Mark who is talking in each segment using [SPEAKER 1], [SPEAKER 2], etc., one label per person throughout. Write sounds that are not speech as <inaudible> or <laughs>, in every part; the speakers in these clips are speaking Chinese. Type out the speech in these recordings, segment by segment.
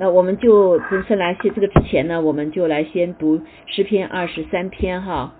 [SPEAKER 1] 那我们就正式来写这个之前呢，我们就来先读诗篇二十三篇哈。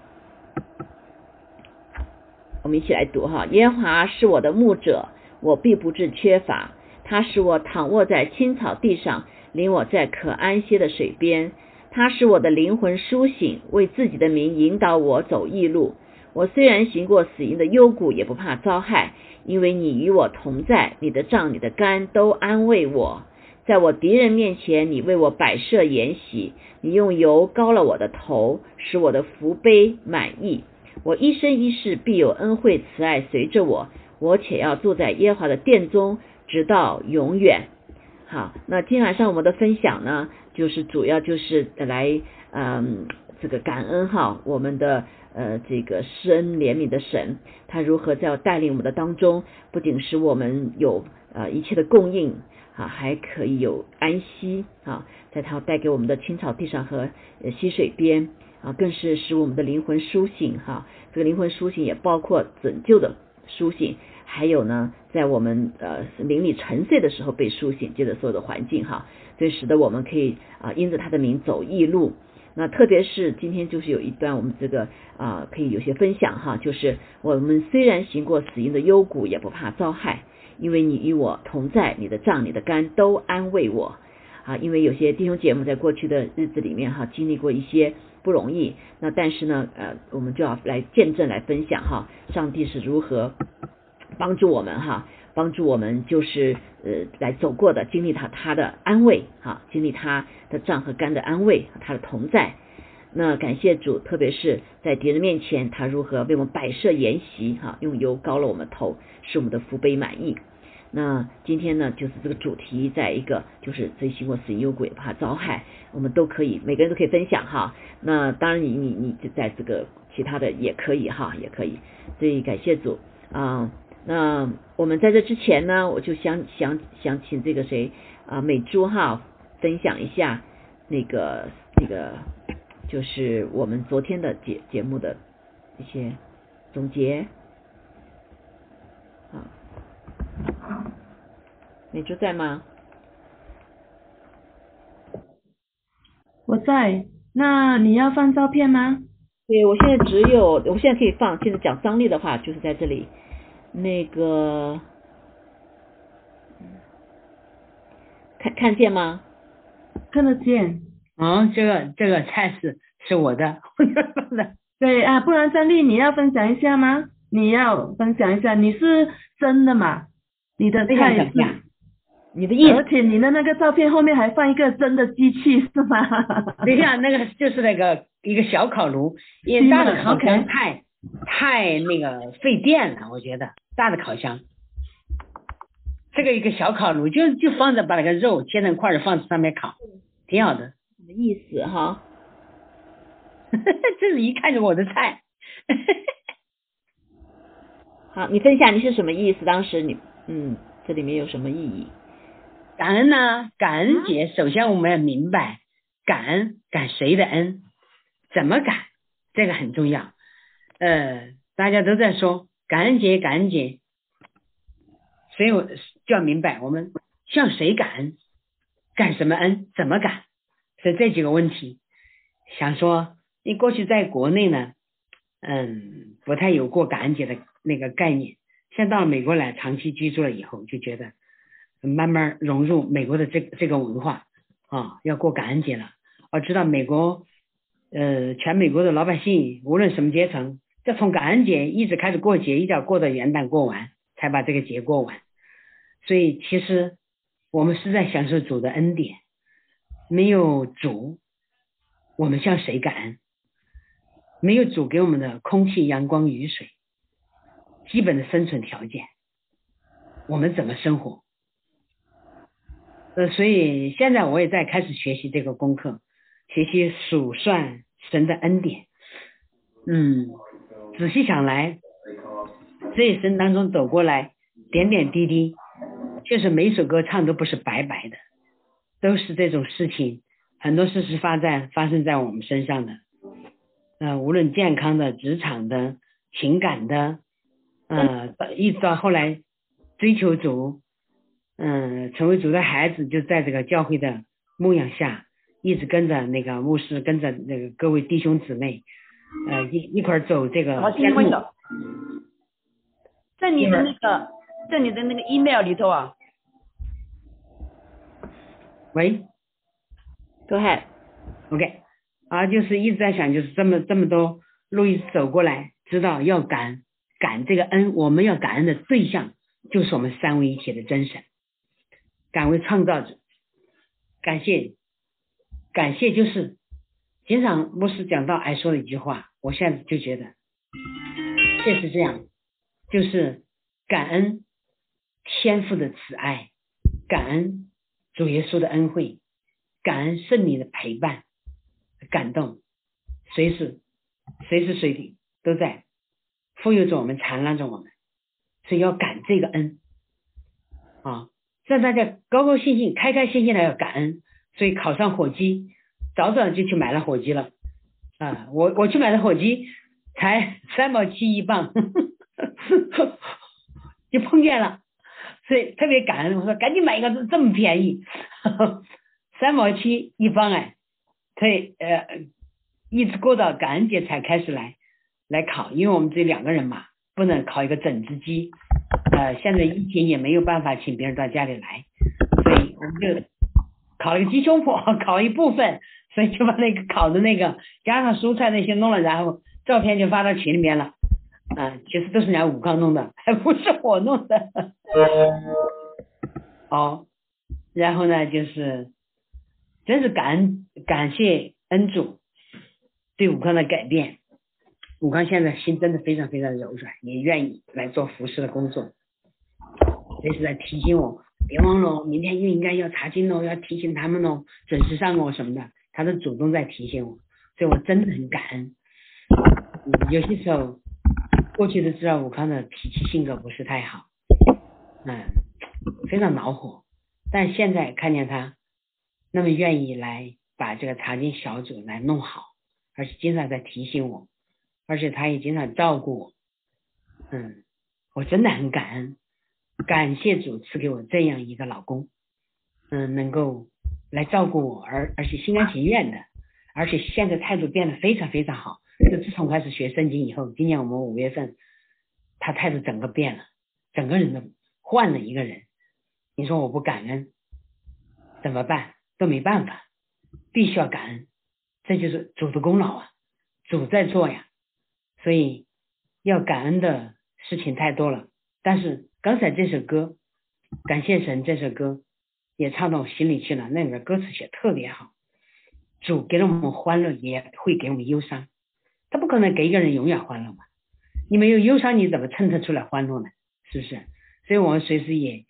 [SPEAKER 1] 我们一起来读哈。耶和华是我的牧者，我必不致缺乏。他使我躺卧在青草地上，领我在可安歇的水边。他使我的灵魂苏醒，为自己的名引导我走义路。我虽然行过死荫的幽谷，也不怕遭害，因为你与我同在。你的杖、你的竿都安慰我。在我敌人面前，你为我摆设筵席，你用油膏了我的头，使我的福杯满意。我一生一世必有恩惠慈爱随着我，我且要住在耶和华的殿中，直到永远。好，那今天晚上我们的分享呢，就是主要就是来嗯这个感恩哈，我们的呃这个施恩怜悯的神，他如何在带领我们的当中，不仅使我们有呃一切的供应。啊，还可以有安息啊，在它带给我们的青草地上和溪水边啊，更是使我们的灵魂苏醒哈。这个灵魂苏醒也包括拯救的苏醒，还有呢，在我们呃灵里沉睡的时候被苏醒，接着所有的环境哈，所以使得我们可以啊，因着他的名走异路。那特别是今天就是有一段我们这个啊，可以有些分享哈，就是我们虽然行过死荫的幽谷，也不怕遭害。因为你与我同在，你的杖、你的肝都安慰我啊！因为有些弟兄姐妹在过去的日子里面哈，经历过一些不容易，那但是呢，呃，我们就要来见证、来分享哈，上帝是如何帮助我们哈，帮助我们就是呃来走过的，经历他他的安慰哈，经历他的杖和肝的安慰，他的同在。那感谢主，特别是在敌人面前，他如何为我们摆设筵席哈，用油膏了我们头，使我们的福杯满意。那今天呢，就是这个主题，在一个就是追星或死因有鬼怕遭害，我们都可以，每个人都可以分享哈。那当然，你你你就在这个其他的也可以哈，也可以。所以感谢主啊。那我们在这之前呢，我就想想想请这个谁啊美珠哈分享一下那个那个就是我们昨天的节节目的一些总结啊。美珠在吗？
[SPEAKER 2] 我在。那你要放照片吗？
[SPEAKER 1] 对，我现在只有，我现在可以放。现在讲张力的话，就是在这里。那个，看看见吗？
[SPEAKER 2] 看得见。
[SPEAKER 3] 嗯，这个这个菜是是我的。<laughs>
[SPEAKER 2] 对啊，不然张丽你要分享一下吗？你要分享一下，你是真的吗？你的菜是。
[SPEAKER 1] 你的意思，
[SPEAKER 2] 而且你的那个照片后面还放一个真的机器是吗？<laughs>
[SPEAKER 3] 等一下，那个就是那个一个小烤炉，因为大的烤箱太太那个费电了，我觉得大的烤箱，这个一个小烤炉就就放着把那个肉切成块儿放在上面烤，挺好的。
[SPEAKER 1] 什么意思哈？<laughs>
[SPEAKER 3] 这是一看就我的菜。<laughs>
[SPEAKER 1] 好，你分享你是什么意思？当时你嗯，这里面有什么意义？
[SPEAKER 3] 感恩呢？感恩节，首先我们要明白感恩感谁的恩，怎么感，这个很重要。呃，大家都在说感恩节，感恩节，所以我就要明白我们向谁感恩，感什么恩，怎么感，是这几个问题。想说，你过去在国内呢，嗯，不太有过感恩节的那个概念，现到了美国来长期居住了以后，就觉得。慢慢融入美国的这这个文化啊，要过感恩节了。我知道美国，呃，全美国的老百姓无论什么阶层，要从感恩节一直开始过节，一直要过到元旦过完，才把这个节过完。所以其实我们是在享受主的恩典，没有主，我们向谁感恩？没有主给我们的空气、阳光、雨水，基本的生存条件，我们怎么生活？呃，所以现在我也在开始学习这个功课，学习数算神的恩典。嗯，仔细想来，这一生当中走过来点点滴滴，确实每首歌唱都不是白白的，都是这种事情，很多事是发在发生在我们身上的。呃，无论健康的、职场的、情感的，呃，一直到后来追求主。嗯，成为主的孩子就在这个教会的牧养下，一直跟着那个牧师，跟着那个各位弟兄姊妹，呃一一块儿走这个路。
[SPEAKER 4] 在你的那个，在你的那个 email 里头啊，
[SPEAKER 3] 喂
[SPEAKER 1] Go
[SPEAKER 3] ahead.，OK，啊，就是一直在想，就是这么这么多路一直走过来，知道要感感这个恩，我们要感恩的对象就是我们三位一体的真神，感为创造者，感谢感谢就是经常牧师讲到爱说的一句话，我现在就觉得确实这样，就是感恩天父的慈爱，感恩主耶稣的恩惠，感恩圣灵的陪伴、感动，随时随时随地都在富有着我们，缠绕着我们，所以要感这个恩啊，让大家高高兴兴、开开心心的要感恩。所以考上火鸡，早早就去买了火鸡了啊！我我去买的火鸡才 <laughs> 三毛七一磅，<laughs> 就碰见了，所以特别感恩。我说赶紧买一个，这么便宜，<laughs> 三毛七一磅哎，可以呃，一直过到感恩节才开始来来烤，因为我们只有两个人嘛，不能烤一个整只鸡。呃，现在疫情也没有办法请别人到家里来，所以我们就烤了个鸡胸脯，<laughs> 烤一部分，所以就把那个烤的那个加上蔬菜那些弄了，然后照片就发到群里面了。啊，其实都是人家武康弄的，<laughs> 还不是我弄的。<laughs> 哦，然后呢，就是真是感感谢恩主对武康的改变。武康现在心真的非常非常柔软，也愿意来做服饰的工作。这是在提醒我，别忘了，明天又应该要查经喽，要提醒他们喽，准时上哦什么的，他都主动在提醒我，所以我真的很感恩。有些时候。过去都知道武康的脾气性格不是太好，嗯，非常恼火。但现在看见他那么愿意来把这个查经小组来弄好，而且经常在提醒我，而且他也经常照顾我，嗯，我真的很感恩，感谢主赐给我这样一个老公，嗯，能够来照顾我，而而且心甘情愿的，而且现在态度变得非常非常好。就自从开始学圣经以后，今年我们五月份，他态度整个变了，整个人都换了一个人。你说我不感恩怎么办？都没办法，必须要感恩，这就是主的功劳啊，主在做呀。所以要感恩的事情太多了。但是刚才这首歌，感谢神这首歌也唱到我心里去了，那里面歌词写特别好。主给了我们欢乐，也会给我们忧伤。他不可能给一个人永远欢乐嘛？你没有忧伤，你怎么衬托出来欢乐呢？是不是？所以我们随时也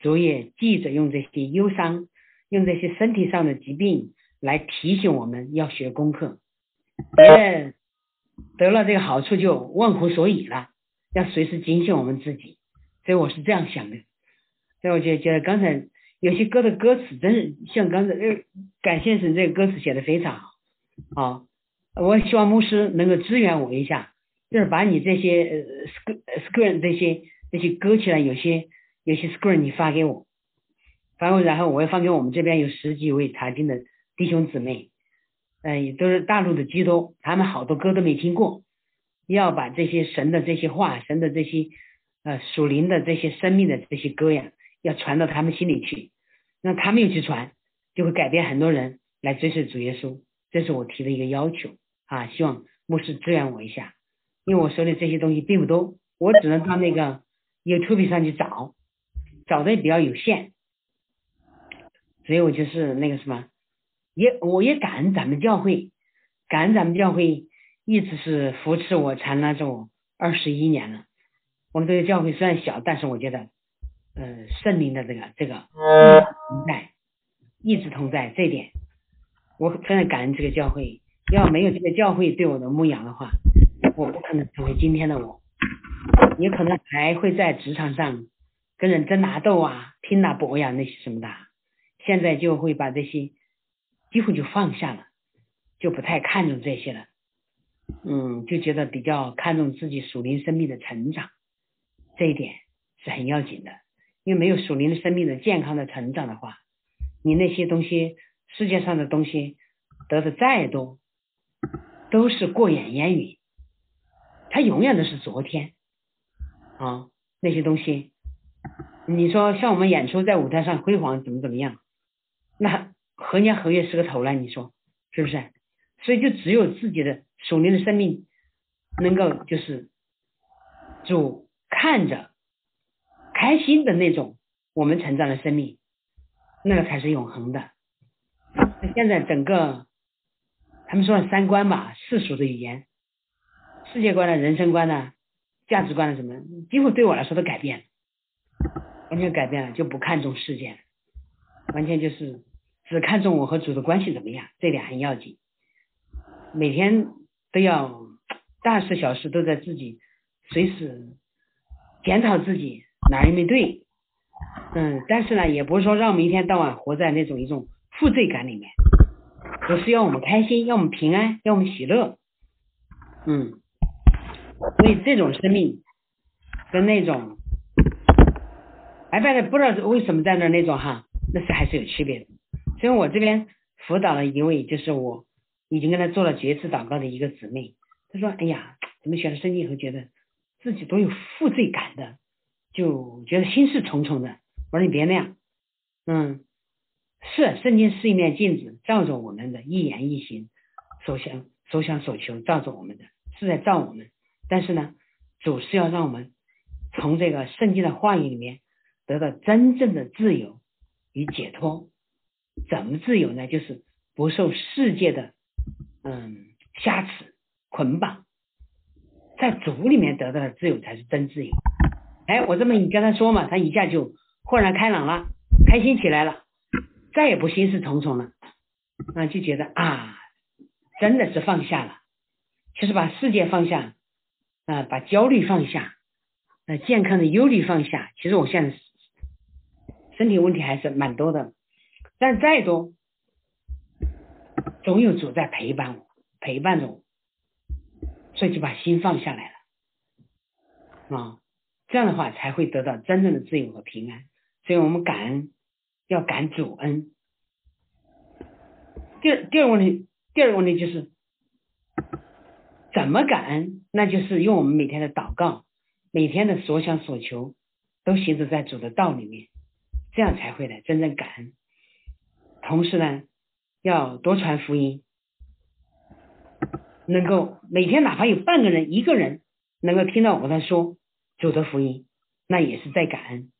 [SPEAKER 3] 主也记着用这些忧伤，用这些身体上的疾病来提醒我们要学功课。别人得了这个好处就忘乎所以了，要随时警醒我们自己。所以我是这样想的。所以我就觉得刚才有些歌的歌词真是像刚才呃，感谢神这个歌词写的非常好，好。我希望牧师能够支援我一下，就是把你这些呃 screen screen 这些这些歌起来，有些有些 screen 你发给我，发我，然后我要发给我们这边有十几位查经的弟兄姊妹，呃，也都是大陆的基督，他们好多歌都没听过，要把这些神的这些话，神的这些呃属灵的这些生命的这些歌呀，要传到他们心里去，那他们又去传，就会改变很多人来追随主耶稣，这是我提的一个要求。啊，希望牧师支援我一下，因为我手里这些东西并不多，我只能到那个 YouTube 上去找，找的也比较有限，所以我就是那个什么，也我也感恩咱们教会，感恩咱们教会一直是扶持我、缠拉着我二十一年了。我们这个教会虽然小，但是我觉得，呃，圣灵的这个这个同在，一直同在，这点我非常感恩这个教会。要没有这个教会对我的牧养的话，我不可能成为今天的我，也可能还会在职场上跟人争拿斗啊、拼拿搏呀那些什么的。现在就会把这些几乎就放下了，就不太看重这些了。嗯，就觉得比较看重自己属灵生命的成长，这一点是很要紧的。因为没有属灵的生命的健康的成长的话，你那些东西世界上的东西得的再多，都是过眼烟云，它永远都是昨天啊，那些东西，你说像我们演出在舞台上辉煌怎么怎么样，那何年何月是个头呢？你说是不是？所以就只有自己的属灵的生命能够就是主看着开心的那种，我们成长的生命，那个才是永恒的。现在整个他们说的三观吧，世俗的语言、世界观的人生观呢、价值观的什么，几乎对我来说都改变了，完全改变了，就不看重世界了，完全就是只看重我和主的关系怎么样，这点很要紧。每天都要大事小事都在自己随时检讨自己哪儿没对，嗯，但是呢，也不是说让我们一天到晚活在那种一种负罪感里面，而是要我们开心，要我们平安，要我们喜乐，嗯，所以这种生命跟那种白白的不知道为什么在那那种哈，那是还是有区别的。所以我这边辅导了一位，就是我。已经跟他做了绝次祷告的一个姊妹，她说：“哎呀，怎么学了圣经以后，觉得自己都有负罪感的，就觉得心事重重的。”我说：“你别那样，嗯，是圣经是一面镜子，照着我们的一言一行，所想所想所求，照着我们的，是在照我们。但是呢，主是要让我们从这个圣经的话语里面得到真正的自由与解脱。怎么自由呢？就是不受世界的。”嗯，瑕疵捆绑，在主里面得到的自由才是真自由。哎，我这么一跟他说嘛，他一下就豁然开朗了，开心起来了，再也不心事重重了。啊，就觉得啊，真的是放下了，就是把世界放下，啊，把焦虑放下，呃，健康的忧虑放下。其实我现在身体问题还是蛮多的，但再多。总有主在陪伴我，陪伴着我，所以就把心放下来了啊，这样的话才会得到真正的自由和平安。所以我们感恩，要感主恩。第二第二个问题，第二个问题就是怎么感恩？那就是用我们每天的祷告，每天的所想所求，都行走在主的道里面，这样才会来真正感恩。同时呢。要多传福音，能够每天哪怕有半个人、一个人能够听到我在说主的福音，那也是在感恩。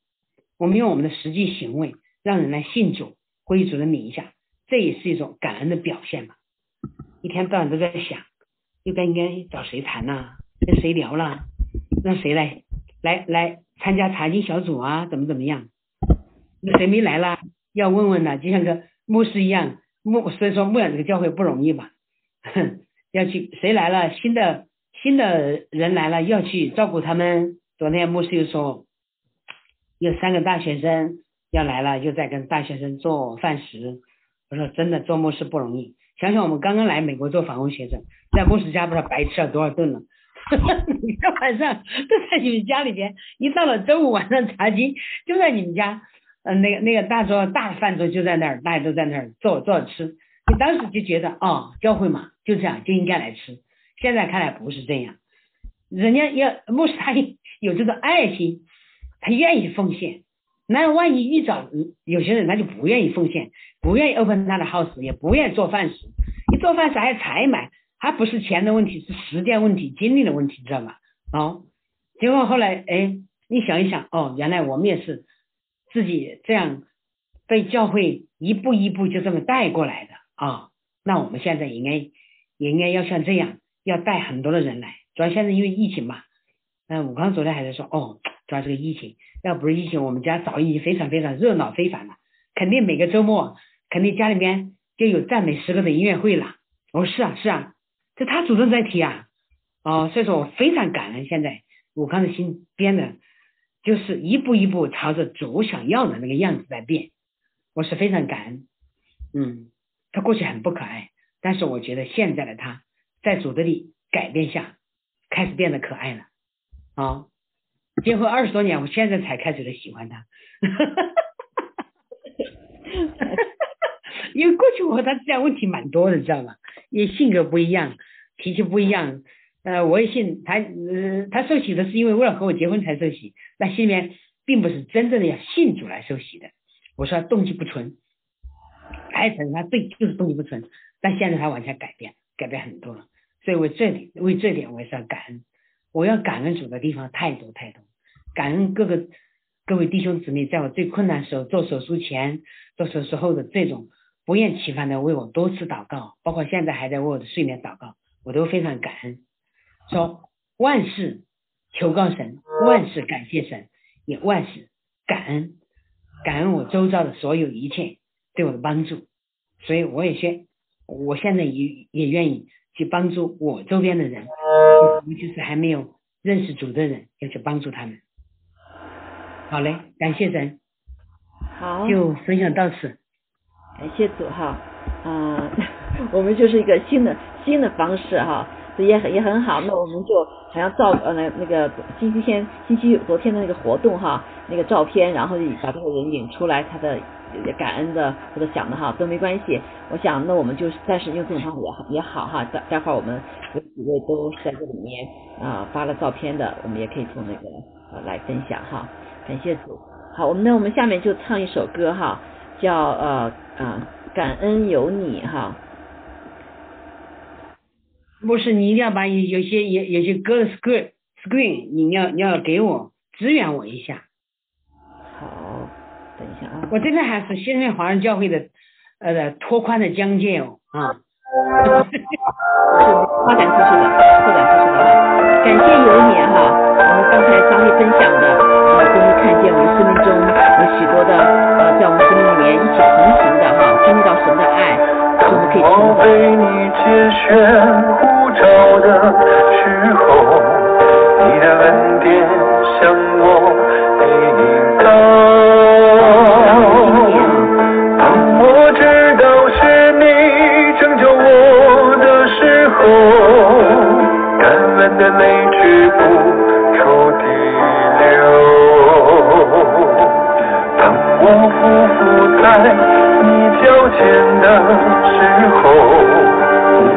[SPEAKER 3] 我们用我们的实际行为让人来信主、归主的名下，这也是一种感恩的表现嘛。一天到晚都在想，又该应该找谁谈呐？跟谁聊啦？让谁来来来参加查经小组啊？怎么怎么样？那谁没来啦？要问问呢，就像个牧师一样。牧所以说牧养这个教会不容易吧？<laughs> 要去谁来了新的新的人来了要去照顾他们。昨天牧师又说有三个大学生要来了，又在跟大学生做饭食。我说真的做牧师不容易。想想我们刚刚来美国做访问学生，在牧师家不知道白吃了多少顿了。<laughs> 每天晚上都在你们家里边，一到了周五晚上查经就在你们家。嗯，那个那个大桌大饭桌就在那儿，大家都在那儿坐坐着吃。你当时就觉得，哦，教会嘛，就这样就应该来吃。现在看来不是这样，人家要牧师他有这个爱心，他愿意奉献。那万一遇着有些人，他就不愿意奉献，不愿意 open 他的 house，也不愿意做饭食。你做饭食还采买，还不是钱的问题，是时间问题、精力的问题，知道吧？哦，结果后来，哎，你想一想，哦，原来我们也是。自己这样被教会一步一步就这么带过来的啊，那我们现在应该也应该要像这样，要带很多的人来。主要现在因为疫情嘛，嗯，武康昨天还在说，哦，主要这个疫情，要不是疫情，我们家早已经非常非常热闹非凡了，肯定每个周末肯定家里面就有赞美诗歌的音乐会了。我说是啊是啊，这他主动在提啊，哦，所以说我非常感恩现在武康的心编的。就是一步一步朝着主想要的那个样子在变，我是非常感恩。嗯，他过去很不可爱，但是我觉得现在的他在主的力改变下，开始变得可爱了。啊，结婚二十多年，我现在才开始的喜欢他。<laughs> 因为过去我和他之间问题蛮多的，知道吗？也性格不一样，脾气不一样。呃，我也信他，呃，他受洗的是因为为了和我结婚才受洗，那心里面并不是真正的要信主来受洗的。我说他动机不纯，他也承认他对，就是动机不纯。但现在他完全改变，改变很多了。所以为这里，为这点我也是要感恩。我要感恩主的地方太多太多，感恩各个各位弟兄姊妹，在我最困难时候，做手术前、做手术后的这种不厌其烦的为我多次祷告，包括现在还在为我的睡眠祷告，我都非常感恩。说万事求告神，万事感谢神，也万事感恩，感恩我周遭的所有一切对我的帮助。所以我也先，我现在也也愿意去帮助我周边的人，尤其是还没有认识主的人，要去帮助他们。好嘞，感谢神，
[SPEAKER 1] 好，
[SPEAKER 3] 就分享到此。
[SPEAKER 1] 感谢主哈，啊、<laughs> 我们就是一个新的新的方式哈，这也很也很好。那我们就好像照呃那那个星期天星期昨天的那个活动哈，那个照片，然后把这个人引出来，他的感恩的或者想的哈都没关系。我想那我们就暂时用这种方法也好也好哈。待待会儿我们有几位都在这里面啊、发了照片的，我们也可以从那个呃来分享哈。感谢主。好，我们那我们下面就唱一首歌哈，叫呃啊感恩有你哈。
[SPEAKER 3] 不是你一定要把有有些有有些歌的 screen screen，你要你要给我支援我一下。
[SPEAKER 1] 好，等一下啊。
[SPEAKER 3] 我这边还是现在华人教会的呃拓宽的疆界哦啊。
[SPEAKER 1] 是发展出去的，拓展出去的哈。感谢有你哈，我们刚才张丽分享的，呃，都会看见我们生命中有许多的呃，在我们生命里面一起同行的哈，经历到神的爱，是我们可以
[SPEAKER 5] 我
[SPEAKER 1] 成
[SPEAKER 5] 为你解选呼召的时候，你的恩典向我临到。当我知道是你拯救我的时候，感恩的泪止不住地流。当我匍匐在你脚前的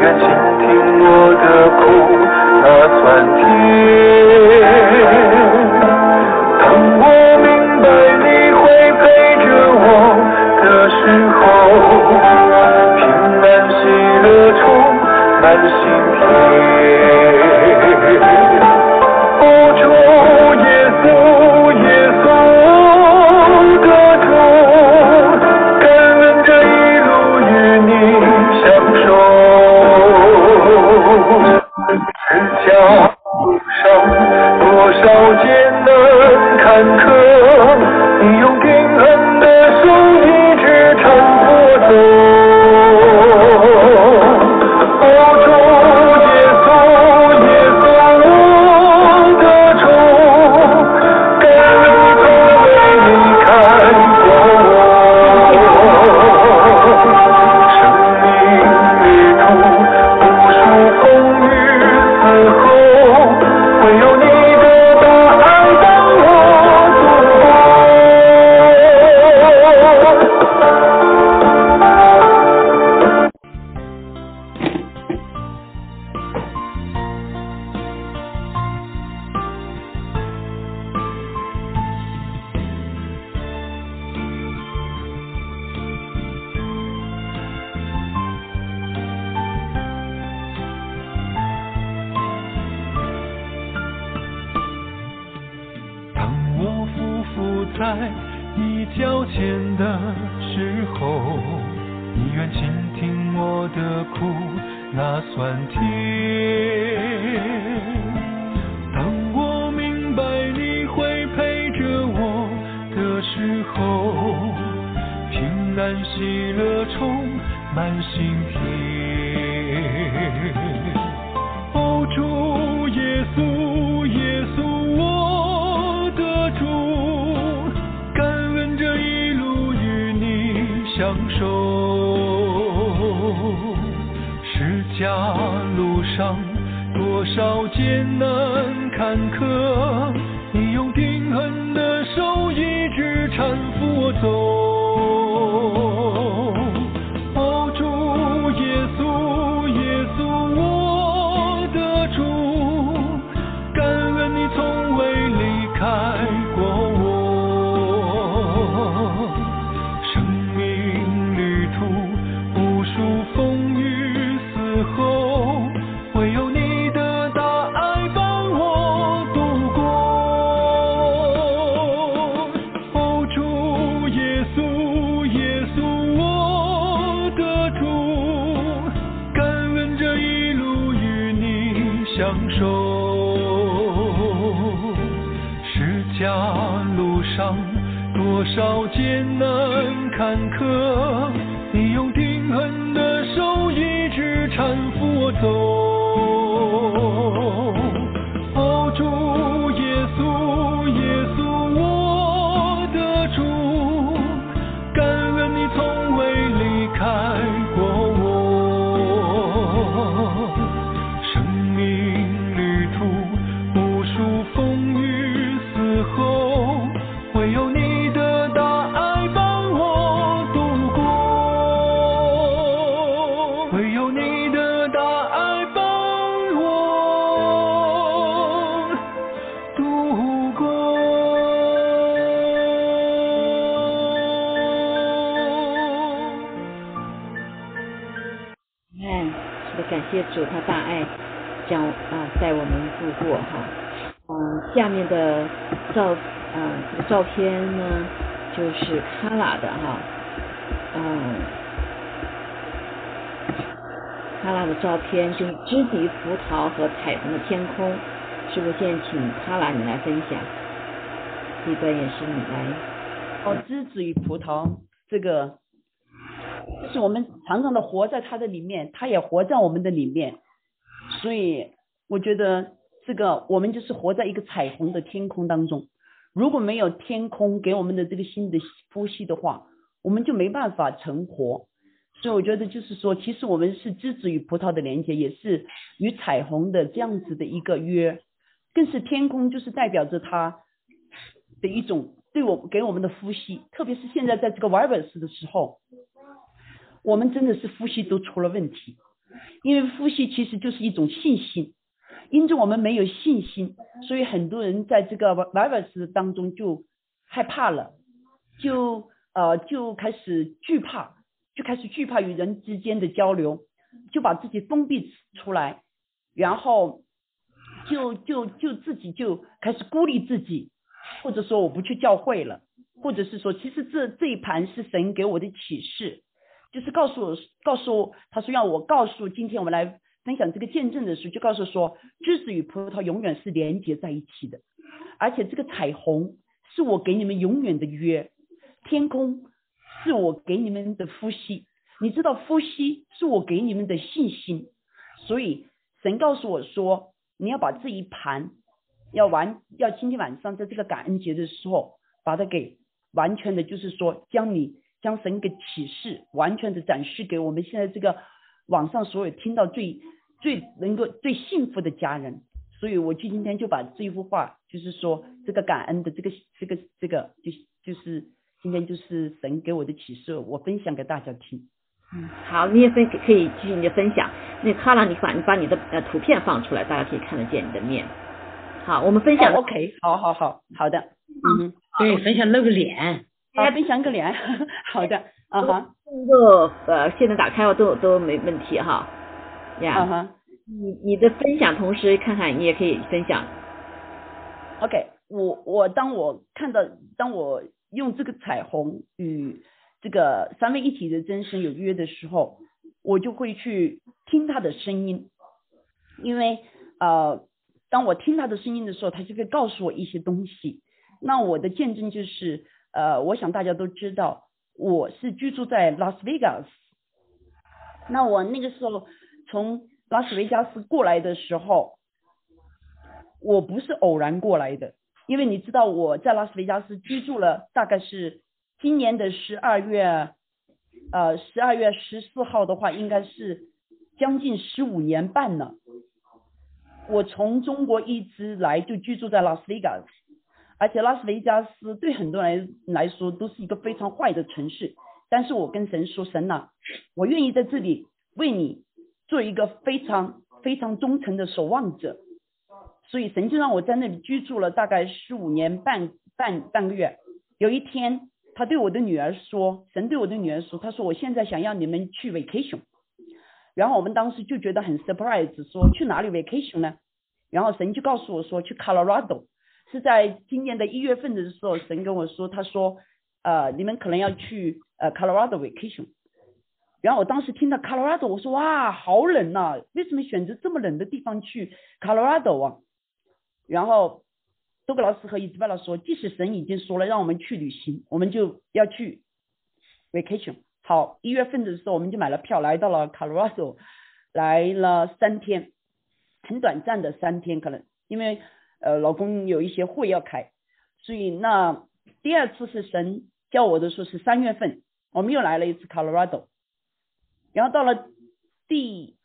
[SPEAKER 5] 愿倾听我的苦，那酸甜。当我明白你会陪着我的时候，平安喜乐充满心
[SPEAKER 1] 下面的照嗯这个照片呢，就是卡拉的哈，嗯，卡拉的照片就是枝笛、葡萄和彩虹的天空。是不是现在请卡拉你来分享？这段也是你来。
[SPEAKER 4] 哦，枝子与葡萄，这个就是我们常常的活在它的里面，它也活在我们的里面，所以我觉得这个我们就是活在一个彩虹的天空当中。如果没有天空给我们的这个新的呼吸的话，我们就没办法成活。所以我觉得就是说，其实我们是枝子与葡萄的连接，也是与彩虹的这样子的一个约，更是天空就是代表着它的一种对我给我们的呼吸，特别是现在在这个 virus 的时候，我们真的是呼吸都出了问题，因为呼吸其实就是一种信心，因着我们没有信心，所以很多人在这个 virus 当中就害怕了，就呃就开始惧怕，就开始惧怕与人之间的交流，就把自己封闭出来，然后就就就自己就开始孤立自己，或者说我不去教会了，或者是说其实这这一盘是神给我的启示，就是告诉我告诉我他说让我告诉今天我们来分享这个见证的时候，就告诉说枝子与葡萄永远是连接在一起的，而且这个彩虹是我给你们永远的约，天空是我给你们的呼吸，你知道呼吸是我给你们的信心，所以神告诉我说，你要把这一盘要完，要今天晚上在这个感恩节的时候，把它给完全的，就是说将你将神给启示，完全的展示给我们现在这个网上所有听到最最能够最幸福的家人。所以我就今天就把这一幅画，就是说这个感恩的这个这个这个，就就是今天就是神给我的启示，我分享给大家听。
[SPEAKER 1] 嗯，好，你也分可以继续你的分享。那卡拉，你把你把你的呃图片放出来，大家可以看得见你的面。好，我们分享、
[SPEAKER 4] 哦、OK，好好好好的，嗯，
[SPEAKER 3] 对，分享露个脸，
[SPEAKER 4] 大家分享个脸，<laughs> 好的，啊哈，
[SPEAKER 1] 能够呃现在打开都都没问题哈，呀，你你的分享同时看看你也可以分享。
[SPEAKER 4] OK，我我当我看到当我用这个彩虹与这个三位一体的真神有约的时候，我就会去听他的声音，因为呃，当我听他的声音的时候，他就会告诉我一些东西。那我的见证就是，呃，我想大家都知道，我是居住在拉斯维加斯。那我那个时候从拉斯维加斯过来的时候，我不是偶然过来的，因为你知道我在拉斯维加斯居住了大概是今年的十二月，呃，十二月十四号的话，应该是将近十五年半了。我从中国一直来就居住在拉斯维加斯，而且拉斯维加斯对很多人来说都是一个非常坏的城市。但是我跟神说，神呐、我愿意在这里为你做一个非常非常忠诚的守望者。所以神就让我在那里居住了大概十五年半半半个月。有一天，他对我的女儿说，神对我的女儿说，他说我现在想要你们去 vacation。然后我们当时就觉得很 surprise，说去哪里 vacation 呢？然后神就告诉我说去 Colorado，是在今年的一月份的时候，神跟我说，他说呃你们可能要去呃 Colorado vacation。然后我当时听到 Colorado，我说哇，好冷呐、为什么选择这么冷的地方去 Colorado 啊？然后多格劳斯和伊兹贝拉说，即使神已经说了让我们去旅行，我们就要去 vacation。好，一月份的时候我们就买了票，来到了 Colorado，来了三天，很短暂的三天，可能因为呃老公有一些会要开，所以那第二次是神叫我的时候是三月份，我们又来了一次 Colorado，然后到了第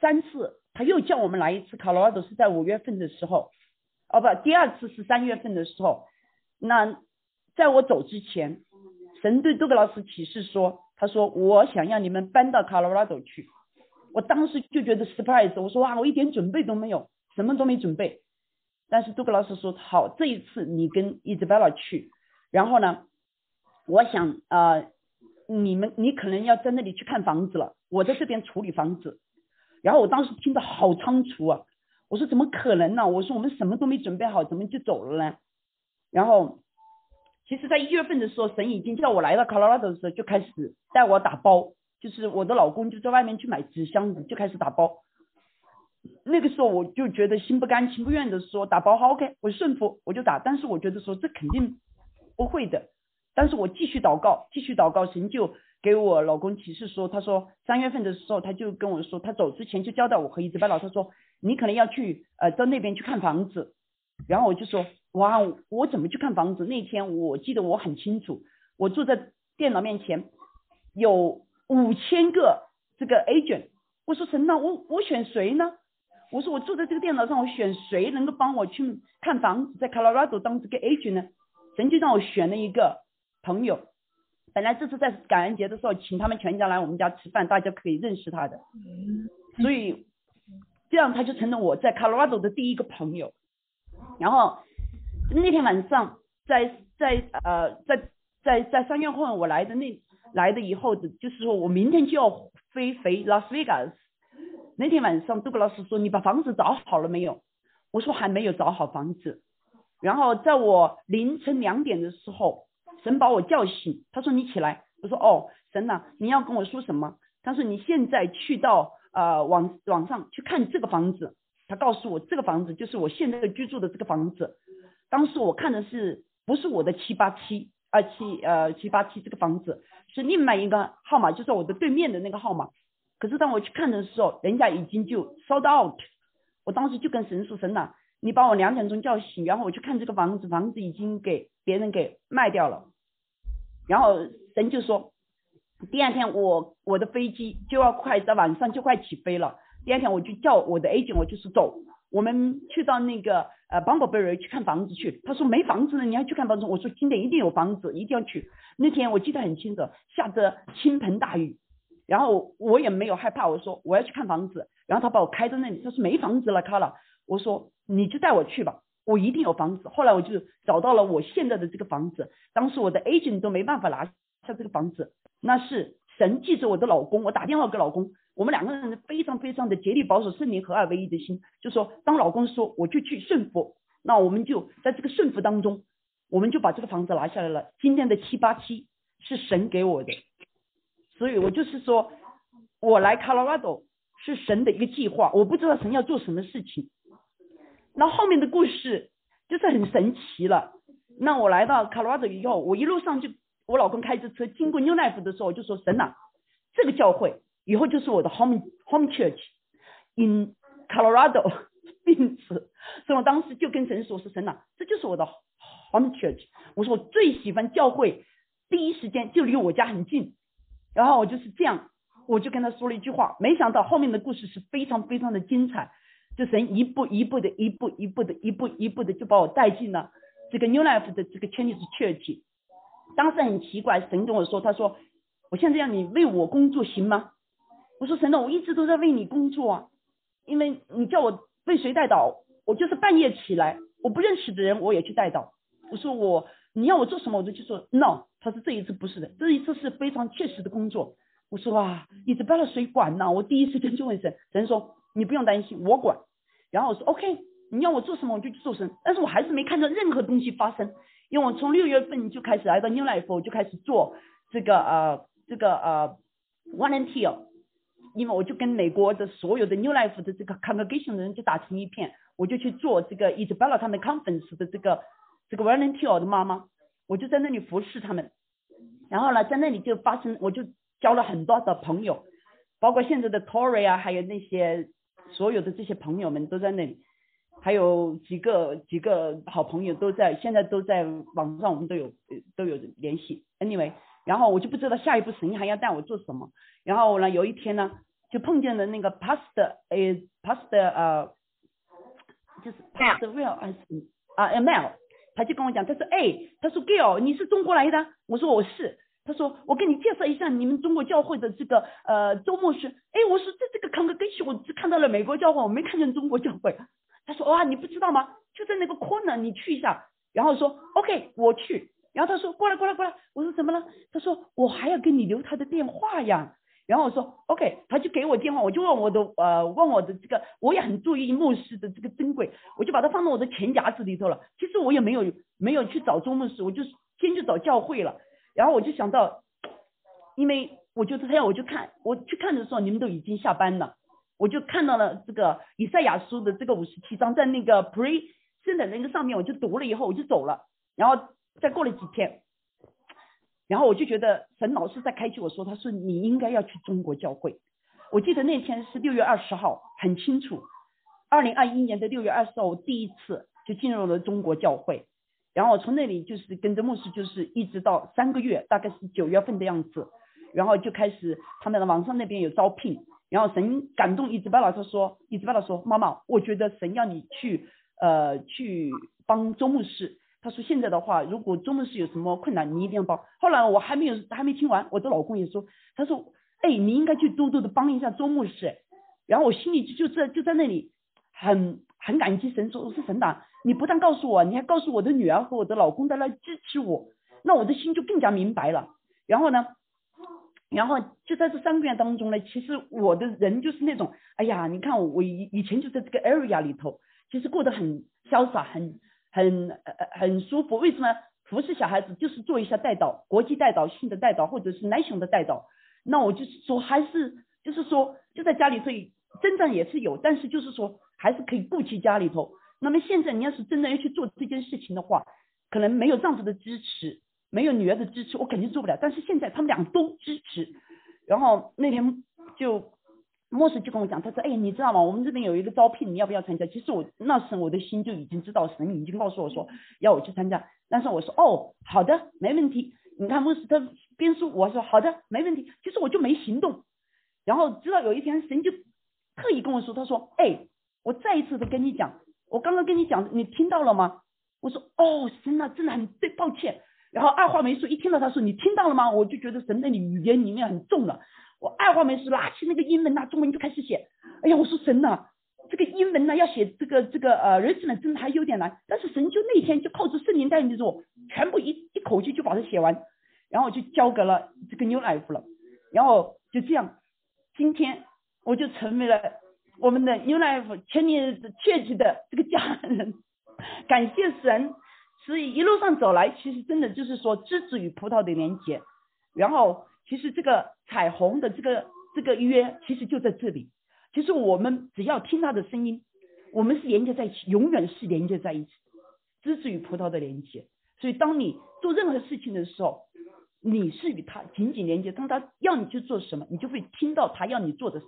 [SPEAKER 4] 三次他又叫我们来一次 Colorado 是在五月份的时候，哦不，第二次是三月份的时候，那在我走之前，神对杜格劳斯启示说，他说我想让你们搬到 Colorado 去，我当时就觉得 surprise，我说哇，我一点准备都没有，什么都没准备。但是杜格老师说好，这一次你跟伊兹贝拉去，然后呢，我想啊、呃你们你可能要在那里去看房子了，我在这边处理房子。然后我当时听得好仓促啊，我说怎么可能呢？我说我们什么都没准备好，怎么就走了呢？然后，其实，在一月份的时候，神已经叫我来到 Colorado 的时候，就开始带我打包，就是我的老公就在外面去买纸箱子，就开始打包。那个时候我就觉得心不甘情不愿的说打包好 OK，我顺服我就打，但是我觉得说这肯定不会的，但是我继续祷告，继续祷告，神就给我老公启示说，他说三月份的时候他就跟我说，他走之前就交代我和伊兹贝老，师说你可能要去呃到那边去看房子，然后我就说哇，我怎么去看房子？那天我记得我很清楚，我坐在电脑面前有五千个这个 agent，我说神呐，我我选谁呢？我说我坐在这个电脑上，我选谁能够帮我去看房子，在 Colorado 当这个 agent 呢？神就让我选了一个朋友，本来这次在感恩节的时候，请他们全家来我们家吃饭，大家可以认识他的，所以这样他就成了我在 Colorado 的第一个朋友。然后那天晚上在在呃在在在三月份我来的那来的以后的，就是说我明天就要飞回拉斯维加斯。那天晚上杜格老师说你把房子找好了没有？我说还没有找好房子。然后在我凌晨两点的时候，神把我叫醒，他说你起来。我说哦，神呐、你要跟我说什么？他说你现在去到呃网网上去看这个房子。他告诉我这个房子就是我现在居住的这个房子。当时我看的是不是我的七八七二七呃七八七这个房子，是另外一个号码，就是我的对面的那个号码。可是当我去看的时候，人家已经就 sold out。我当时就跟神说：“神呐、你把我两点钟叫醒，然后我去看这个房子，房子已经给别人给卖掉了。”然后神就说：“第二天我我的飞机就要快在晚上就快起飞了。第二天我就叫我的 agent，我就是走，我们去到那个呃 Bumbleberry 去看房子去。他说没房子呢，你还去看房子？我说今天一定有房子，一定要去。那天我记得很清楚，下着倾盆大雨。然后我也没有害怕，我说我要去看房子，然后他把我开到那里，他说没房子了，卡了。我说你就带我去吧，我一定有房子。后来我就找到了我现在的这个房子，当时我的 agent 都没办法拿下这个房子，那是神记着我的老公，我打电话给老公，我们两个人非常非常的竭力保守圣灵合二为一的心，就说当老公说我就去顺服，那我们就在这个顺服当中，我们就把这个房子拿下来了。今天的七八七是神给我的。所以我就是说，我来 Colorado 是神的一个计划，我不知道神要做什么事情。那后面的故事就是很神奇了。那我来到 Colorado 以后，我一路上就我老公开着车经过 New Life 的时候，我就说神呐、这个教会以后就是我的 home home church in Colorado，<laughs> 并此，所以我当时就跟神说：“说神呐、这就是我的 home church。”我说我最喜欢教会，第一时间就离我家很近。然后我就是这样，我就跟他说了一句话，没想到后面的故事是非常非常的精彩，就神一步一步的，一步一步的，一步一步的就把我带进了这个 New Life 的这个 Chinese Church。当时很奇怪，神跟我说，他说我现在让你为我工作行吗？我说神呐，我一直都在为你工作啊，因为你叫我为谁带祷，我就是半夜起来，我不认识的人我也去带祷。我说我你要我做什么，我就去做。No，他说这一次不是的，这一次是非常切实的工作。我说哇，你这不要谁管呢？我第一时间就问神，神说你不用担心，我管。然后我说 OK，你要我做什么我就去做神，但是我还是没看到任何东西发生，因为我从六月份就开始来到 New Life，我就开始做这个呃这个呃 volunteer，因为我就跟美国的所有的 New Life 的这个 congregation 的人就打成一片，我就去做这个 Isabella 他们 conference 的这个这个 volunteer 的妈妈，我就在那里服侍他们，然后呢，在那里就发生，我就交了很多的朋友，包括现在的 Tory 啊，还有那些所有的这些朋友们都在那里。还有几个几个好朋友都在，现在都在网上，我们都有都有联系。Anyway，然后我就不知道下一步神还要带我做什么。然后呢，有一天呢，就碰见了那个 Pastor，呃，Pastor，呃，就是 Pastor Will 还是啊 Mel，他就跟我讲，他说，哎，他说 Gail，你是中国来的？我说我是。他说，我给你介绍一下你们中国教会的这个呃周末是，哎，我说这这个 congregation 我只看到了美国教会，我没看见中国教会。他说哇，你不知道吗？就在那个 corner，你去一下。然后说 OK，我去。然后他说过来过来过来。我说怎么了？他说我还要给你留他的电话呀。然后我说 OK，他就给我电话，我就问我的呃问我的这个，我也很注意牧师的这个珍贵，我就把它放到我的钱夹子里头了。其实我也没有没有去找周牧师，我就先去找教会了。然后我就想到，因为我就他要，我就看我去看的时候，你们都已经下班了。我就看到了这个以赛亚书的这个五十七章，在那个 pre 圣的那个上面，我就读了以后我就走了，然后再过了几天，然后我就觉得神老师在开启我说，他说你应该要去中国教会。我记得那天是六月二十号，很清楚，二零二一年的六月二十号，我第一次就进入了中国教会，然后从那里就是跟着牧师，就是一直到三个月，大概是九月份的样子，然后就开始他们的网上那边有招聘。然后神感动伊兹巴老师说，伊兹巴老师说，妈妈，我觉得神要你去呃去帮周牧师。他说现在的话，如果周牧师有什么困难，你一定要帮。后来我还没有还没听完，我的老公也说，他说，哎，你应该去多多的帮一下周牧师。然后我心里就就在就在那里很很感激神，说我是神的，你不但告诉我，你还告诉我的女儿和我的老公在那支持我，那我的心就更加明白了。然后呢？然后就在这三个月当中呢，其实我的人就是那种，哎呀，你看我我以以前就在这个 area 里头，其实过得很潇洒，很很呃很舒服。为什么服侍小孩子就是做一下带导，国际带导、性的带导，或者是男性的带导？那我就是说，还是就是说，就在家里头，增长也是有，但是就是说，还是可以顾及家里头。那么现在你要是真的要去做这件事情的话，可能没有丈夫的支持。没有女儿的支持，我肯定做不了。但是现在他们俩都支持。然后那天就莫斯就跟我讲，他说：“哎，你知道吗？我们这边有一个招聘，你要不要参加？”其实我那时我的心就已经知道，神已经告诉我说要我去参加。但是我说：“哦，好的，没问题。”你看莫斯他边说，我说：“好的，没问题。”其实我就没行动。然后直到有一天，神就特意跟我说：“他说，哎，我再一次的跟你讲，我刚刚跟你讲，你听到了吗？”我说：“哦，神啊，真的很对，抱歉。”然后二话没说，一听到他说你听到了吗？我就觉得神那里语言里面很重了。我二话没说，拿起那个英文呐，中文就开始写。哎呀，我说神呐，这个英文呢要写这个这个呃人生呢真的还有点难。但是神就那天就靠着圣灵带领着我，全部一一口气就把它写完，然后就交给了这个 New Life 了。然后就这样，今天我就成为了我们的 New Life 千年确切的这个家人，感谢神。所以一路上走来，其实真的就是说栀子与葡萄的连接。然后其实这个彩虹的这个这个约，其实就在这里。其实我们只要听他的声音，我们是连接在一起，永远是连接在一起。栀子与葡萄的连接。所以当你做任何事情的时候，你是与他紧紧连接。当他要你去做什么，你就会听到他要你做的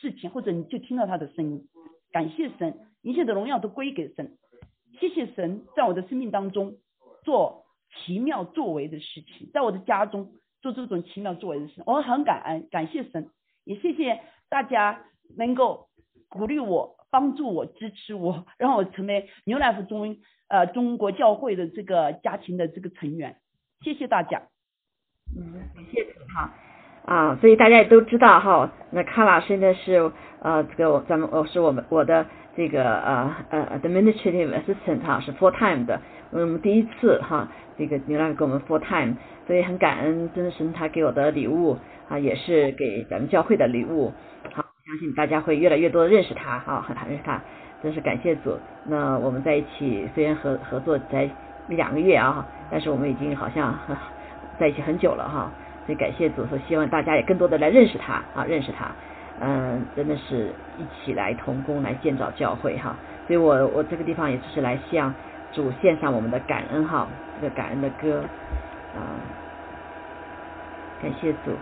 [SPEAKER 4] 事情，或者你就听到他的声音。感谢神，一切的荣耀都归给神。谢谢神在我的生命当中做奇妙作为的事情，在我的家中做这种奇妙作为的事，我很感恩，感谢神，也谢谢大家能够鼓励我、帮助我、支持我，<laughs> 让我成为牛奶福中呃中国教会的这个家庭的这个成员。谢谢大家。
[SPEAKER 1] 嗯，谢谢哈啊，所以大家也都知道哈，那卡拉现在是呃这个咱们我是我们我的。这个呃呃 administrative assistant 哈是 full time 的，嗯第一次哈这个牛奶给我们 full time，所以很感恩真的是他给我的礼物啊也是给咱们教会的礼物，好相信大家会越来越多的认识他哈很认识他，真是感谢主。那我们在一起虽然合合作才一两个月啊，但是我们已经好像在一起很久了哈，所以感谢主，说希望大家也更多的来认识他啊，认识他，嗯，真的是一起来同工来建造教会哈。所以我我这个地方也就是来向主献上我们的感恩哈，这个感恩的歌啊，感谢主。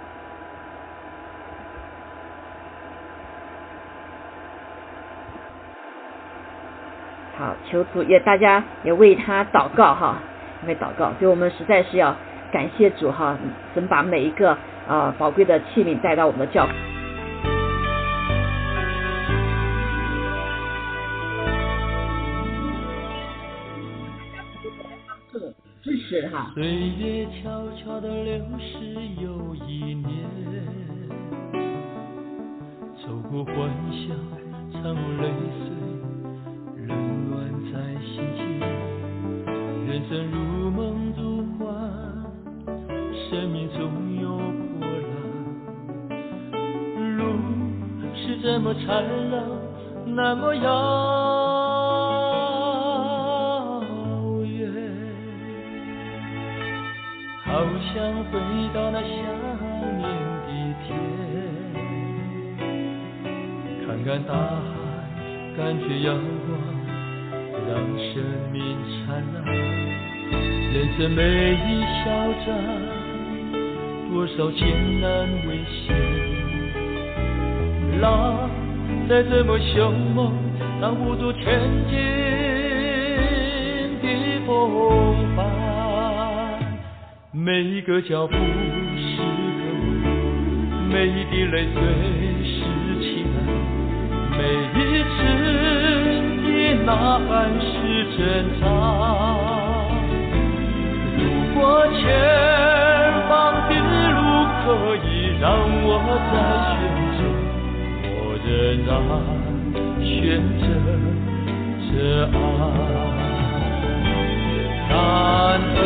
[SPEAKER 1] 好，求主也大家也为他祷告哈，为祷告。所以我们实在是要感谢主哈，神把每一个啊宝贵的器皿带到我们的教。支持哈。
[SPEAKER 6] 岁月悄悄地流逝又一年，走过欢笑，尝过泪水，冷暖在心间。人生如，生命总有波澜。路是这么缠绕，那么遥远。好想回到那想念的天，看看大海，感觉阳光，让生命灿烂。人生每一小站，多少艰难危险，浪再怎么凶猛，挡不住前进的风帆。每一个脚步是个梦，每一滴泪水是期待，每一次的呐喊是挣扎。如果前可以让我再选择，我仍然选择这爱。感恩，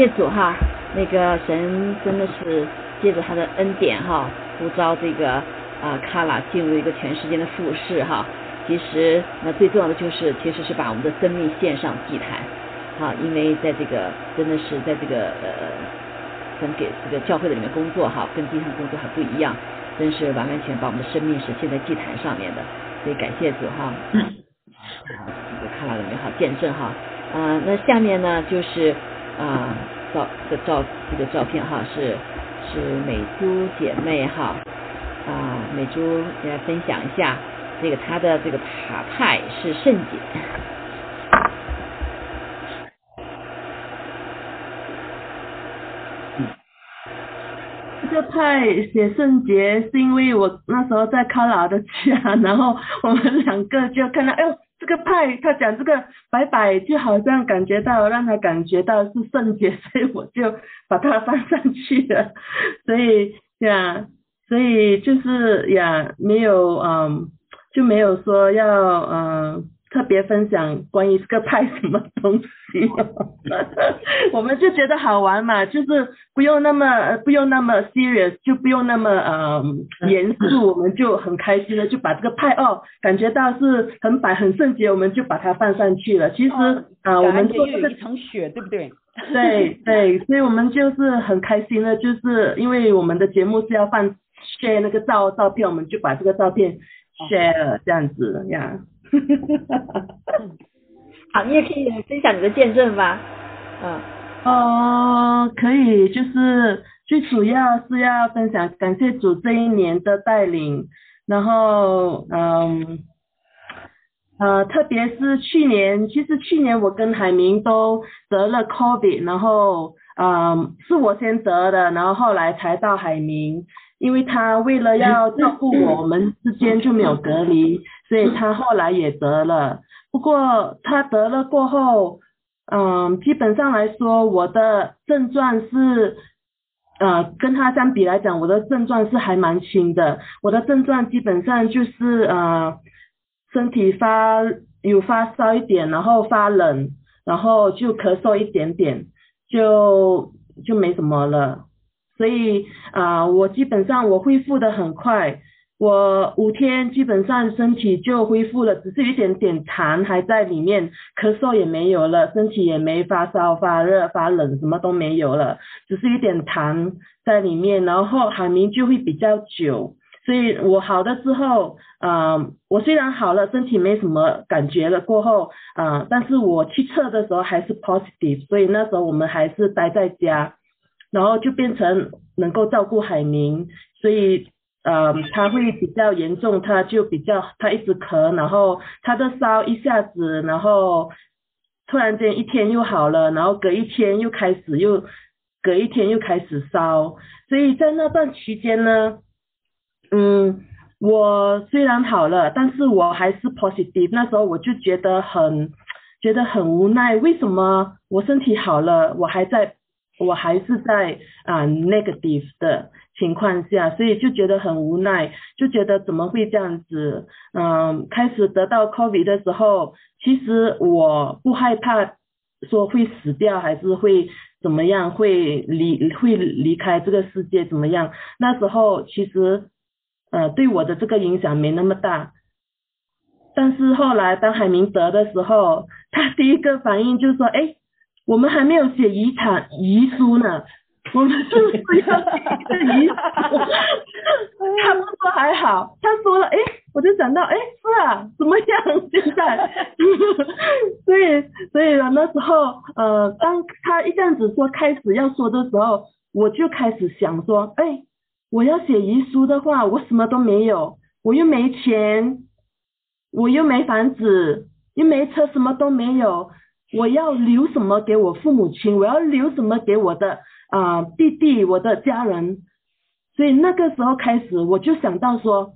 [SPEAKER 1] 谢主哈，那个神真的是借着他的恩典哈，呼召这个啊卡拉进入一个全世界的服饰哈。其实那最重要的就是，其实是把我们的生命献上祭坛，好，因为在这个真的是在这个呃，神给这个教会的里面工作哈，跟地上工作还不一样，真是完完全把我们的生命是献在祭坛上面的，所以感谢主哈。<laughs> 这个卡拉的美好见证哈，啊，那下面呢就是啊照这照这个照片哈，是是美珠姐妹哈，啊美珠来分享一下。这个她的这个塔派是圣洁。
[SPEAKER 2] 派写圣洁是因为我那时候在卡拉的家，然后我们两个就看到，哎呦，这个派他讲这个白白就好像感觉到让他感觉到是圣洁，所以我就把它放上去了。所以呀，所以就是呀，没有嗯。就没有说要嗯特别分享关于这个派什么东西，<laughs> 我们就觉得好玩嘛，就是不用那么不用那么 serious，就不用那么嗯严肃，我们就很开心的就把这个派哦感觉到是很白很圣洁，我们就把它放上去了。其实啊我们做这个
[SPEAKER 4] 一层雪对不对？<laughs>
[SPEAKER 2] 对对，所以我们就是很开心的，就是因为我们的节目是要放 share 那个照照片，我们就把这个照片。share 这样子呀，<laughs>
[SPEAKER 1] 好，你也可以分享你的见证吧，
[SPEAKER 2] 嗯，哦，可以，就是最主要是要分享感谢主这一年的带领，然后嗯，呃，特别是去年，其实去年我跟海明都得了 COVID，然后嗯，是我先得的，然后后来才到海明。因为他为了要照顾我我们之间就没有隔离，所以他后来也得了。不过他得了过后，嗯，基本上来说，我的症状是，呃，跟他相比来讲，我的症状是还蛮轻的。我的症状基本上就是呃，身体发有发烧一点，然后发冷，然后就咳嗽一点点，就就没什么了。所以啊，我基本上我恢复的很快，我五天基本上身体就恢复了，只是有一点点痰还在里面，咳嗽也没有了，身体也没发烧、发热、发冷，什么都没有了，只是一点痰在里面，然后海绵就会比较久。所以我好了之后，啊，我虽然好了，身体没什么感觉了过后，啊，但是我去测的时候还是 positive，所以那时候我们还是待在家。然后就变成能够照顾海明，所以呃他会比较严重，他就比较他一直咳，然后他的烧一下子，然后突然间一天又好了，然后隔一天又开始又隔一天又开始烧，所以在那段期间呢，嗯，我虽然好了，但是我还是 positive，那时候我就觉得很觉得很无奈，为什么我身体好了，我还在。我还是在啊 negative 的情况下，所以就觉得很无奈，就觉得怎么会这样子？嗯，开始得到 COVID 的时候，其实我不害怕说会死掉，还是会怎么样，会离会离开这个世界怎么样？那时候其实呃对我的这个影响没那么大，但是后来当海明得的时候，他第一个反应就说，哎。我们还没有写遗产遗书呢，<laughs> 我们就是要写遗书。他们说还好，他说了，哎，我就想到，哎，是啊，怎么样现在？所以，所以那时候，呃，当他一这样子说开始要说的时候，我就开始想说，哎，我要写遗书的话，我什么都没有，我又没钱，我又没房子，又没车，什么都没有。我要留什么给我父母亲？我要留什么给我的啊弟弟、我的家人？所以那个时候开始，我就想到说，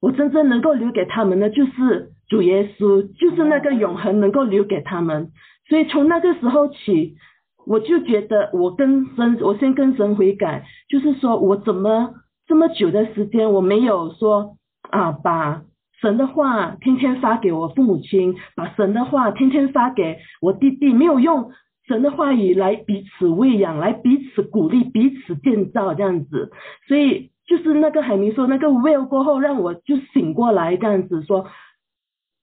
[SPEAKER 2] 我真正能够留给他们的就是主耶稣，就是那个永恒能够留给他们。所以从那个时候起，我就觉得我跟神，我先跟神悔改，就是说我怎么这么久的时间我没有说啊把。神的话天天发给我父母亲，把神的话天天发给我弟弟，没有用。神的话语来彼此喂养，来彼此鼓励，彼此建造这样子。所以就是那个海明说那个 will 过后，让我就醒过来这样子说，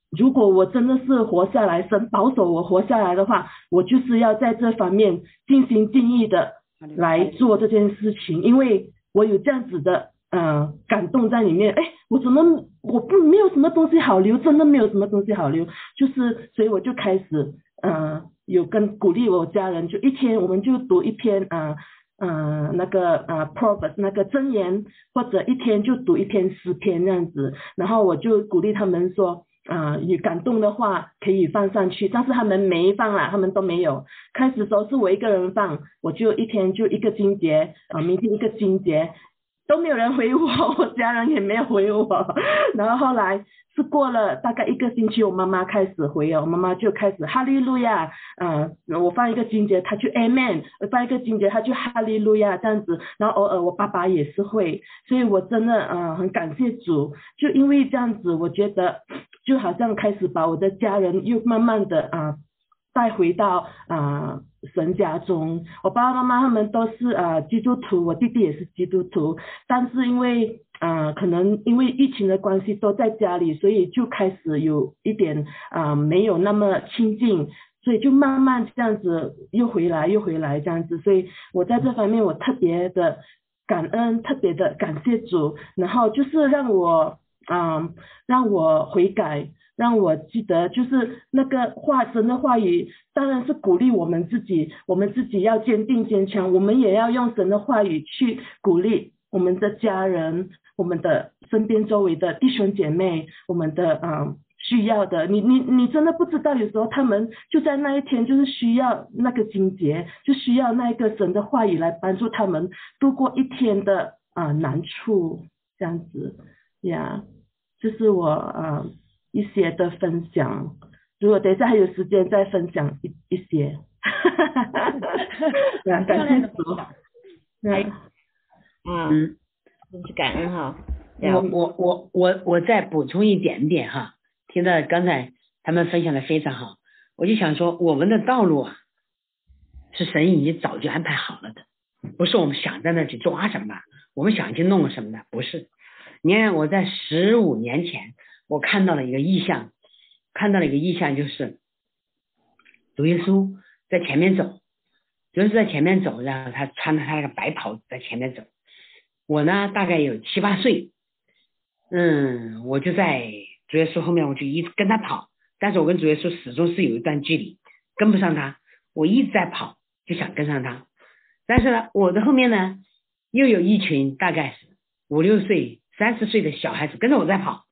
[SPEAKER 2] 如果我真的是活下来，神保守我活下来的话，我就是要在这方面尽心尽意的来做这件事情，因为我有这样子的嗯感动在里面。哎，我怎么我不没有什么东西好留，真的没有什么东西好留，就是所以我就开始嗯有跟鼓励我家人，就一天我们就读一篇啊。嗯，那个呃，proverbs 那个箴言，或者一天就读一篇诗篇这样子，然后我就鼓励他们说，啊，有感动的话可以放上去，但是他们没放啦，他们都没有。开始时候是我一个人放，我就一天就一个经节，啊，明天一个经节，都没有人回我，我家人也没有回我，<laughs> 然后后来。是过了大概一个星期，我妈妈开始回哦，妈妈就开始哈利路亚，嗯，我放一个金节，他就 Amen，放一个金节，他就哈利路亚这样子，然后偶尔我爸爸也是会，所以我真的嗯很感谢主，就因为这样子，我觉得就好像开始把我的家人又慢慢的啊带回到啊神家中，我爸爸妈妈他们都是啊基督徒，我弟弟也是基督徒，但是因为。啊，可能因为疫情的关系都在家里，所以就开始有一点啊没有那么亲近，所以就慢慢这样子又回来又回来这样子，所以我在这方面我特别的感恩，特别的感谢主，然后就是让我啊让我悔改，让我记得就是那个话神的话语，当然是鼓励我们自己，我们自己要坚定坚强，我们也要用神的话语去鼓励我们的家人。我们的身边周围的弟兄姐妹，我们的啊需要的，你你你真的不知道，有时候他们就在那一天就是需要那个金节，就需要那一个神的话语来帮助他们度过一天的啊难处，这样子呀，这是我啊一些的分享。如果等一下还有时间再分享一一些，哈哈哈哈哈，感谢主，
[SPEAKER 1] 嗯。真是感恩哈！
[SPEAKER 3] 我我我我我再补充一点点哈，听到刚才他们分享的非常好，我就想说，我们的道路啊，是神已经早就安排好了的，不是我们想在那去抓什么，我们想去弄什么的，不是。你看我在十五年前，我看到了一个意象，看到了一个意象，就是主耶稣在前面走，主耶稣在前面走，然后他穿着他那个白袍子在前面走。我呢，大概有七八岁，嗯，我就在主耶稣后面，我就一直跟他跑，但是我跟主耶稣始终是有一段距离，跟不上他，我一直在跑，就想跟上他，但是呢，我的后面呢，又有一群大概是五六岁、三四岁的小孩子跟着我在跑，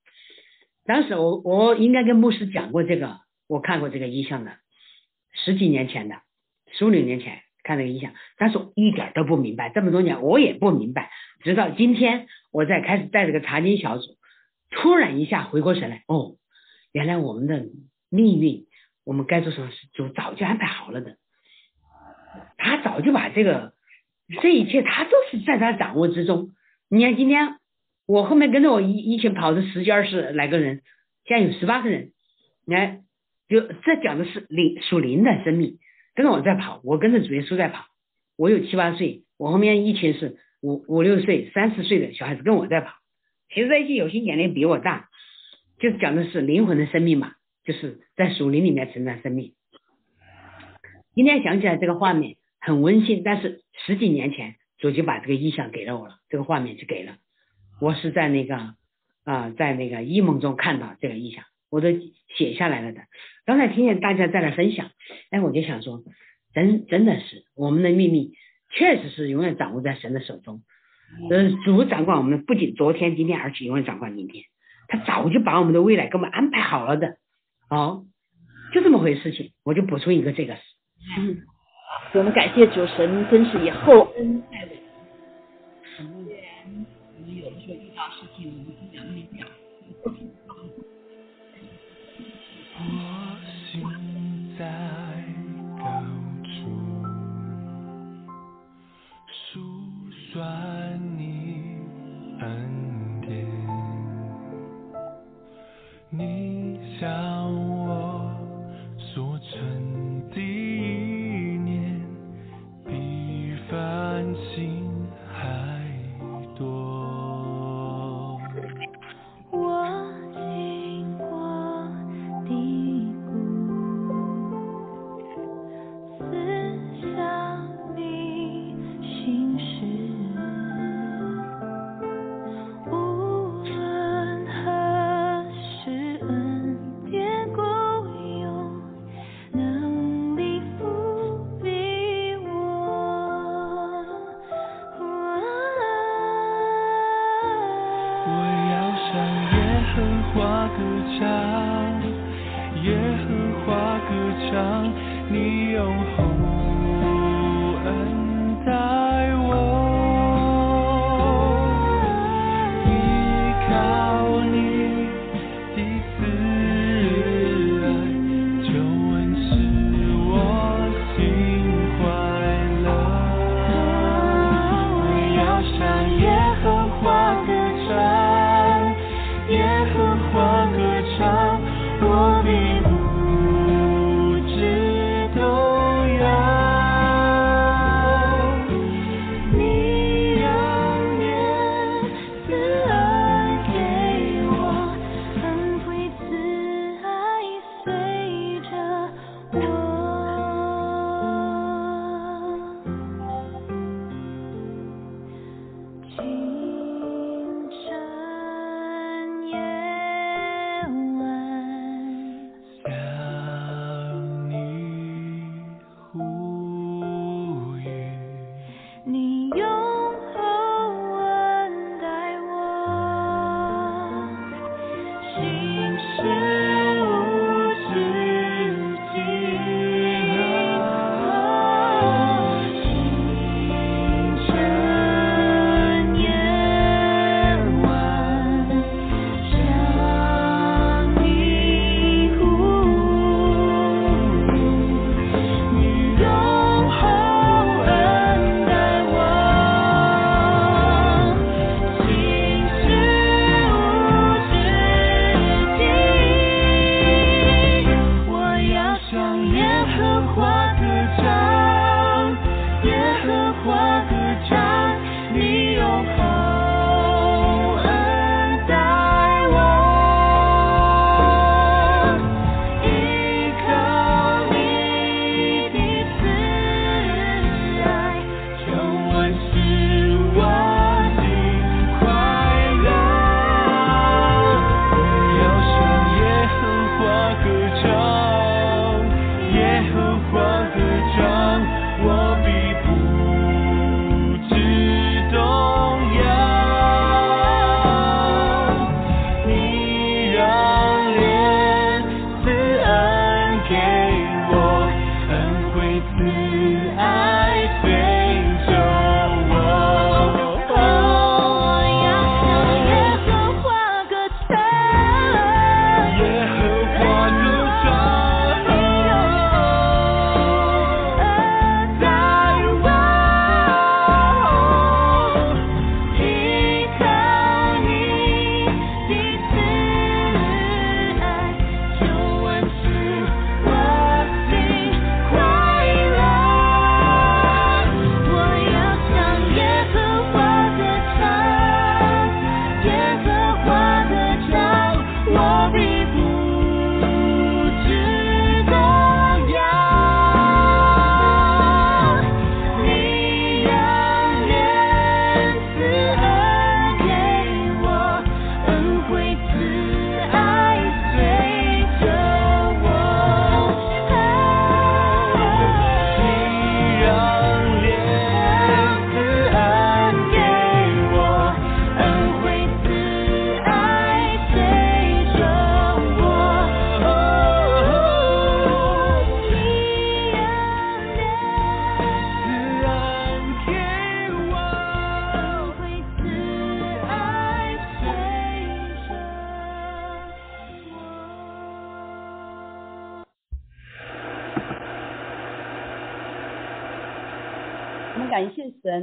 [SPEAKER 3] 当时我我应该跟牧师讲过这个，我看过这个意象的，十几年前的，十五六年前。看那个意象，但是一点都不明白。这么多年我也不明白，直到今天我在开始带这个查经小组，突然一下回过神来，哦，原来我们的命运，我们该做什么事，主早就安排好了的。他早就把这个这一切，他都是在他掌握之中。你看今天我后面跟着我一一群跑的十几二十来个人，现在有十八个人，你看，就这讲的是灵属灵的生命。跟着我在跑，我跟着主耶稣在跑。我有七八岁，我后面一群是五五六岁、三四岁的小孩子跟我在跑。其实这些有些年龄比我大，就是讲的是灵魂的生命嘛，就是在树林里面成长生命。今天想起来这个画面很温馨，但是十几年前主就把这个意象给了我了，这个画面就给了。我是在那个啊，在那个异梦中看到这个意象。我都写下来了的。刚才听见大家在那分享，哎，我就想说，真真的是我们的秘密，确实是永远掌握在神的手中。嗯，主掌管我们，不仅昨天、今天，而且永远掌管明天。他早就把我们的未来给我们安排好了的。哦，就这么回事情。我就补充一个这个事。
[SPEAKER 1] 嗯，我们感谢主神，真是以厚恩待我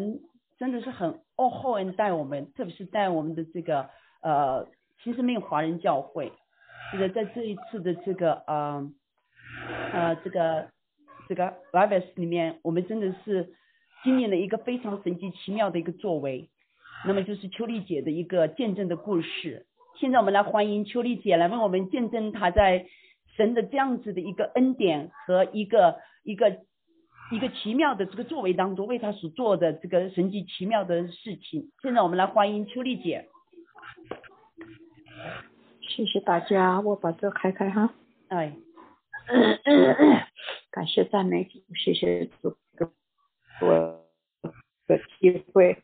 [SPEAKER 4] 神，真的是很哦厚恩待我们，特别是带我们的这个呃新生命华人教会，这个在这一次的这个呃呃这个这个 Lives 里面，我们真的是经历了一个非常神奇奇妙的一个作为，那么就是秋丽姐的一个见证的故事。现在我们来欢迎秋丽姐来为我们见证她在神的这样子的一个恩典和一个一个一个奇妙的这个作为当中，为他所做的这个神奇奇妙的事情。现在我们来欢迎秋丽姐。
[SPEAKER 7] 谢谢大家，我把这开开哈。
[SPEAKER 4] 哎，<coughs>
[SPEAKER 7] 感谢赞美主，谢谢主给我的机会，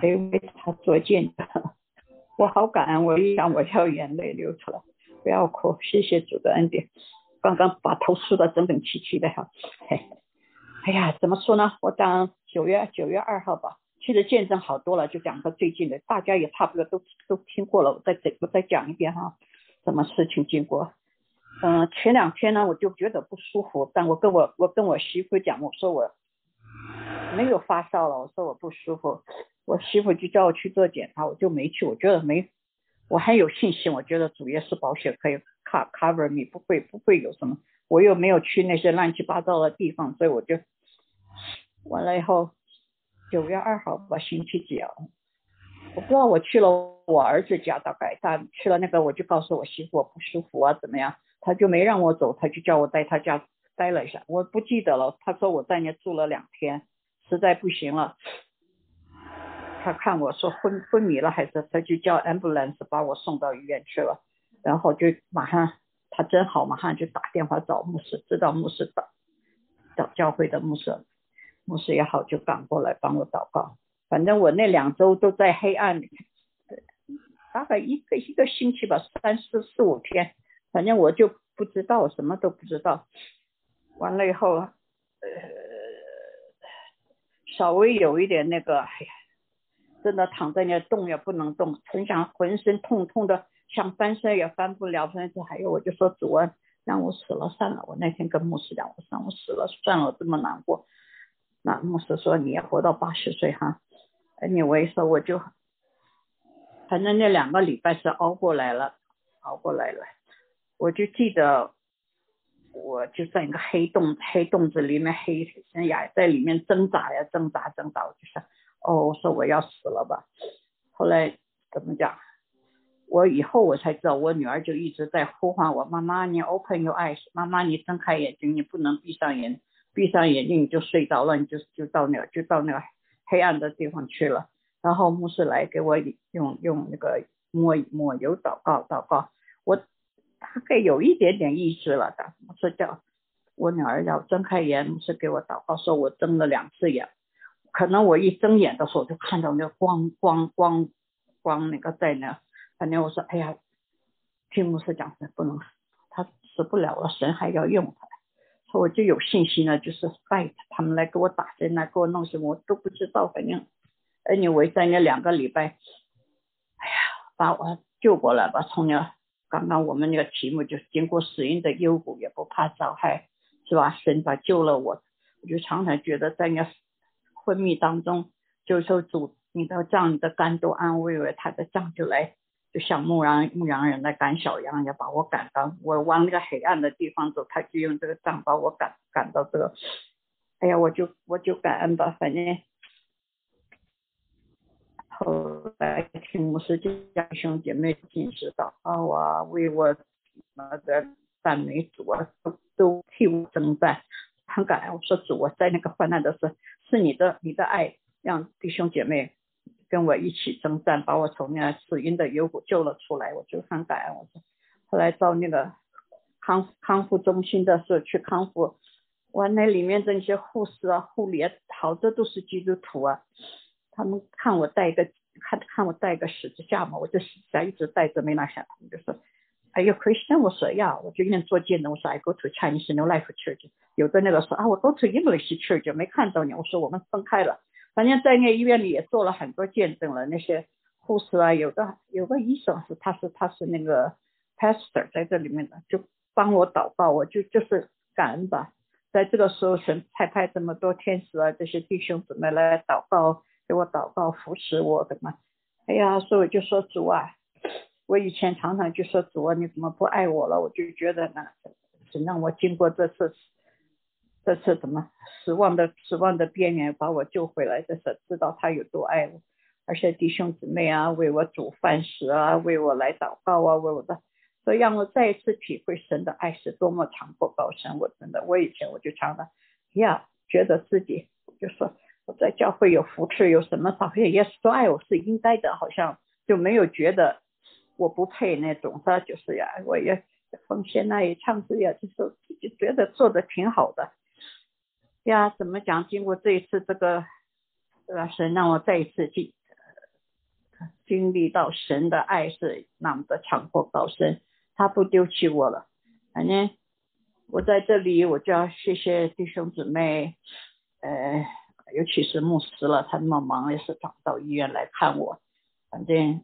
[SPEAKER 7] 可以为他做见证。我好感恩，我一想我要眼泪流出来，不要哭，谢谢主的恩典。刚刚把头梳的整整齐齐的哈。嘿，哎呀，怎么说呢？我讲九月九月二号吧，其实见证好多了，就讲个最近的，大家也差不多都都听过了，我再再我再讲一遍哈，什么事情经过？嗯，前两天呢，我就觉得不舒服，但我跟我我跟我媳妇讲，我说我没有发烧了，我说我不舒服，我媳妇就叫我去做检查，我就没去，我觉得没，我还有信心，我觉得主要是保险可以 cover cover me，不会不会有什么，我又没有去那些乱七八糟的地方，所以我就完了以后，九月二号吧，星期几啊？我不知道我去了我儿子家，大概他去了那个，我就告诉我媳妇我不舒服啊，怎么样？他就没让我走，他就叫我在他家待了一下，我不记得了。他说我在那住了两天，实在不行了。他看我说昏昏迷了，还是他就叫 ambulance 把我送到医院去了。然后就马上他真好，马上就打电话找牧师，知道牧师找找教会的牧师，牧师也好就赶过来帮我祷告。反正我那两周都在黑暗里，大概一个一个星期吧，三四四五天。反正我就不知道，什么都不知道。完了以后，呃，稍微有一点那个，哎呀，真的躺在那动也不能动，很想浑身痛痛的，想翻身也翻不了。反正还有，我就说主啊，让我死了算了。我那天跟牧师讲，我说我死了算了，这么难过。那牧师说你要活到八十岁哈。哎，你我一说我就，反正那两个礼拜是熬过来了，熬过来了。我就记得，我就在一个黑洞黑洞子里面，黑呀在里面挣扎呀挣扎挣扎，我就想，哦，我说我要死了吧。后来怎么讲？我以后我才知道，我女儿就一直在呼唤我妈妈，你 open your eyes，妈妈你睁开眼睛，你不能闭上眼，闭上眼睛你就睡着了，你就就到那就到那个黑暗的地方去了。然后牧师来给我用用那个抹抹油祷告祷告，我。大概有一点点意识了的，我说叫我女儿要睁开眼，是给我祷告，说我睁了两次眼，可能我一睁眼的时候就看到那个光光光光那个在那，反正我说哎呀，听牧师讲是不能，他死不了了，神还要用他，我就有信心了，就是拜他们来给我打针来给我弄什么我都不知道，反正哎你围在那两个礼拜，哎呀把我救过来吧，从那。刚刚我们那个题目就是经过死荫的幽谷也不怕遭害，是吧？神把救了我，我就常常觉得在那昏迷当中，就说主，你的杖、你的肝都安慰了，他的杖就来，就像牧羊牧羊人来赶小羊，一样把我赶到我往那个黑暗的地方走，他就用这个杖把我赶赶到这个，哎呀，我就我就感恩吧，反正。后来听牧师讲兄姐妹进食祷告啊，为我那个赞美主啊，都都替我征战，很感恩。我说主，我在那个患难的时候，是你的你的爱让弟兄姐妹跟我一起征战，把我从那死因的幽谷救了出来，我就很感恩。我说后来到那个康康复中心的时候去康复，哇，那里面的那些护士啊、护理啊，好多都是基督徒啊。他们看我带一个，看看我带一个十字架嘛，我就十字架一直带着没拿下。他们就说，哎呦，Christian，我说呀，我就一边做见证，我说 I go to Chinese New Life Church。有的那个说啊，我 go to English Church，没看到你。我说我们分开了。反正在那医院里也做了很多见证了。那些护士啊，有的有个医生是他是他是那个 pastor 在这里面的，就帮我祷告，我就就是感恩吧。在这个时候，神派派这么多天使啊，这些弟兄姊妹来祷告。给我祷告扶持我的嘛，哎呀，所以我就说主啊，我以前常常就说主啊，你怎么不爱我了？我就觉得呢，是让我经过这次，这次怎么失望的失望的边缘把我救回来，这是知道他有多爱我，而且弟兄姊妹啊为我煮饭食啊，为我来祷告啊，为我的，所以让我再一次体会神的爱是多么长阔高深。我真的，我以前我就常常呀，觉得自己就说。我在教会有扶持，有什么好像也是说爱我是应该的，好像就没有觉得我不配那种，是就是呀，我也奉献那也唱诗呀，就是自己觉得做的挺好的呀。怎么讲？经过这一次这个，呃，神让我再一次经经历到神的爱是那么的长阔高深，他不丢弃我了。反正我在这里我就要谢谢弟兄姊妹，呃，尤其是牧师了，他那么忙也是跑到医院来看我，反正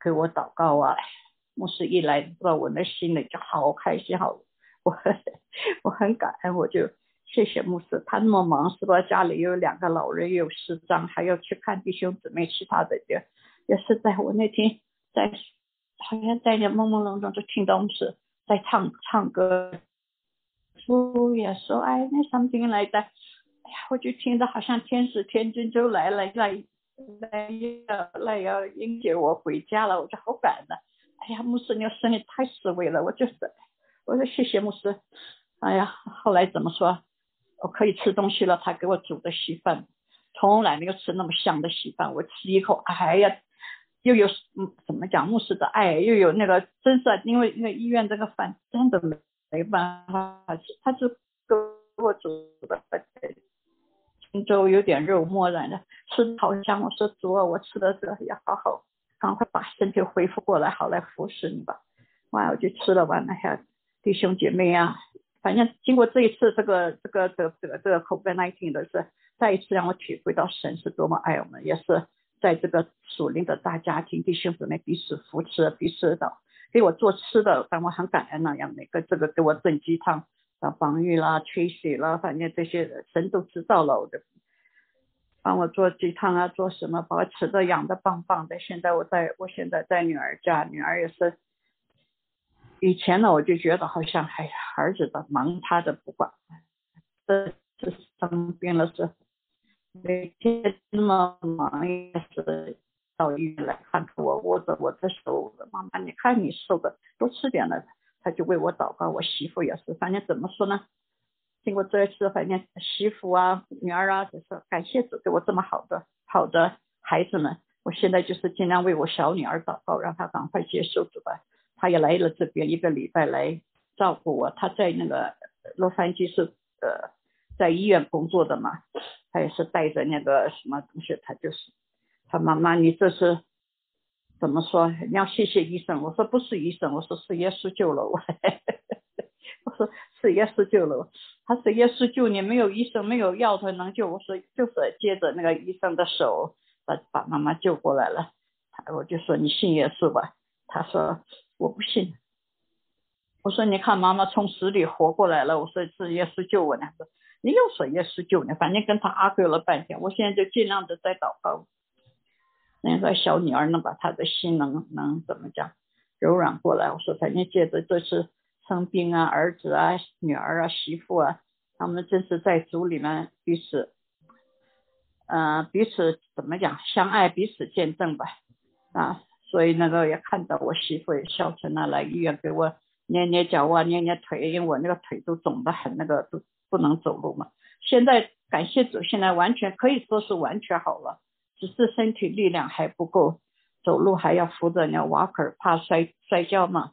[SPEAKER 7] 给我祷告啊。牧师一来，不知道我那心里就好开心，好，我 <laughs> 我很感恩，我就谢谢牧师，他那么忙是吧？家里又有两个老人，又有师长，还要去看弟兄姊妹，其他的也也是在我那天在好像在那朦朦胧胧就听到牧师在唱唱歌，主也说哎那什么来的，哎呀我就听着好像天使天君就来了来来要来要迎接我回家了，我就好感恩。哎呀，牧师，你声音太实惠了，我就是，我说谢谢牧师。哎呀，后来怎么说？我可以吃东西了，他给我煮的稀饭，从来没有吃那么香的稀饭。我吃一口，哎呀，又有嗯，怎么讲？牧师的爱，又有那个，真是因为那个医院这个饭真的没没办法，他是给我煮的，青粥有点肉末然的，吃的好香。我说主啊，我吃的这要好好。赶快把身体恢复过来，好来服侍你吧。哇，我就吃了完了，还弟兄姐妹啊，反正经过这一次这个这个这这个这个 COVID-19 的是再一次让我体会到神是多么爱我们，也是在这个属灵的大家庭，弟兄姊妹彼此扶持，彼此的给我做吃的，让我很感恩那样每个这个给我炖鸡汤啊，防御啦、吹水啦，反正这些神都知道了我的。帮我做鸡汤啊，做什么把我吃的养的棒棒的。现在我在我现在在女儿家，女儿也是。以前呢，我就觉得好像哎呀，儿子的忙他的不管，这这生病了是每天那么忙也是到医院来看我，握着我的手，妈妈你看你瘦的，多吃点了，他就为我祷告。我媳妇也是，反正怎么说呢？经过这一次，反正媳妇啊、女儿啊，就是感谢主给我这么好的好的孩子们。我现在就是尽量为我小女儿祷告，让她赶快接受主吧。她也来了这边一个礼拜来照顾我。她在那个洛杉矶是呃在医院工作的嘛，她也是带着那个什么东西，她就是她妈妈，你这是怎么说？你要谢谢医生。我说不是医生，我说是耶稣救了我。<laughs> 我说是耶稣救了我。他说耶稣救你，没有医生，没有药，他能救。我说就是接着那个医生的手，把把妈妈救过来了。他我就说你信耶稣吧。他说我不信。我说你看妈妈从死里活过来了。我说是耶稣救我呢。说你又说耶稣救你，反正跟他 argue 了半天。我现在就尽量的在祷告，那个小女儿能把她的心能能怎么讲柔软过来。我说反正接着这次。生病啊，儿子啊，女儿啊，媳妇啊，他们真是在组里面彼此，嗯，彼此怎么讲，相爱，彼此见证吧，啊，所以那个也看到我媳妇也孝顺啊，来医院给我捏捏脚啊，捏捏腿，因为我那个腿都肿得很，那个都不能走路嘛。现在感谢主，现在完全可以说是完全好了，只是身体力量还不够，走路还要扶着那瓦克，怕摔摔跤嘛。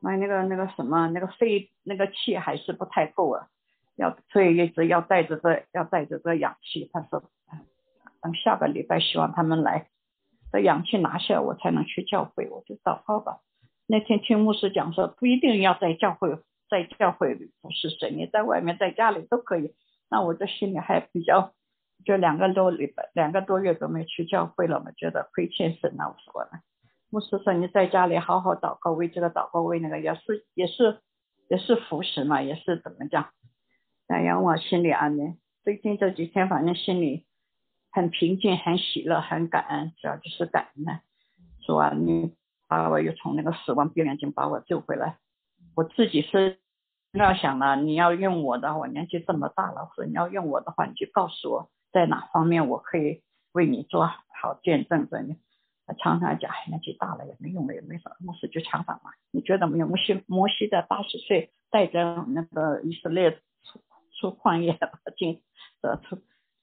[SPEAKER 7] 那那个那个什么那个肺那个气还是不太够啊，要所以一直要带着这要带着这氧气。他说，等下个礼拜希望他们来，这氧气拿下我才能去教会，我就祷告吧。那天听牧师讲说，不一定要在教会在教会里不是神，你在外面在家里都可以。那我这心里还比较，就两个多礼拜两个多月都没去教会了，嘛觉得亏欠神了，我说。牧师说：“你在家里好好祷告，为这个祷告，为那个也是也是也是服侍嘛，也是怎么讲？哎呀，我心里安慰。最近这几天，反正心里很平静，很喜乐，很感恩，主要就是感恩呢。是吧？你把我又从那个死亡边缘中把我救回来。我自己是那想了，你要用我的，我年纪这么大了，说你要用我的话，你就告诉我在哪方面我可以为你做好见证的。”常常讲，年纪大了也没用了，也没啥，牧师就强反嘛。你觉得没有？摩西摩西在八十岁带着那个以色列出出旷野进的出，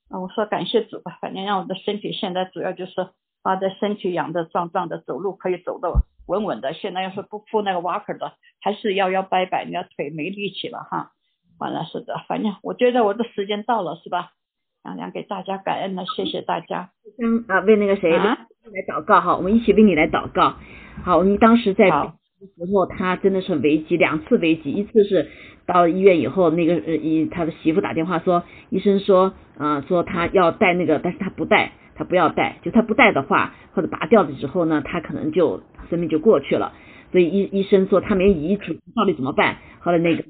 [SPEAKER 7] 啊，我说感谢主吧，反正让我的身体现在主要就是把这身体养的壮壮的，走路可以走得稳稳的。现在要是不铺那个瓦克的，还是摇摇摆摆，你要腿没力气了哈。完了是的，反正我觉得我的时间到了，是吧？讲讲给大家感恩了，谢谢大家。
[SPEAKER 1] 嗯啊，为那个谁来祷告哈，我们一起为你来祷告。好，我们当时在时候他真的是很危急，两次危急，一次是到医院以后，那个呃医他的媳妇打电话说，医生说啊、说他要带那个，但是他不带，他不要带，就他不带的话，或者拔掉了之后呢，他可能就生命就过去了，所以医医生说他没遗嘱，到底怎么办？后来那个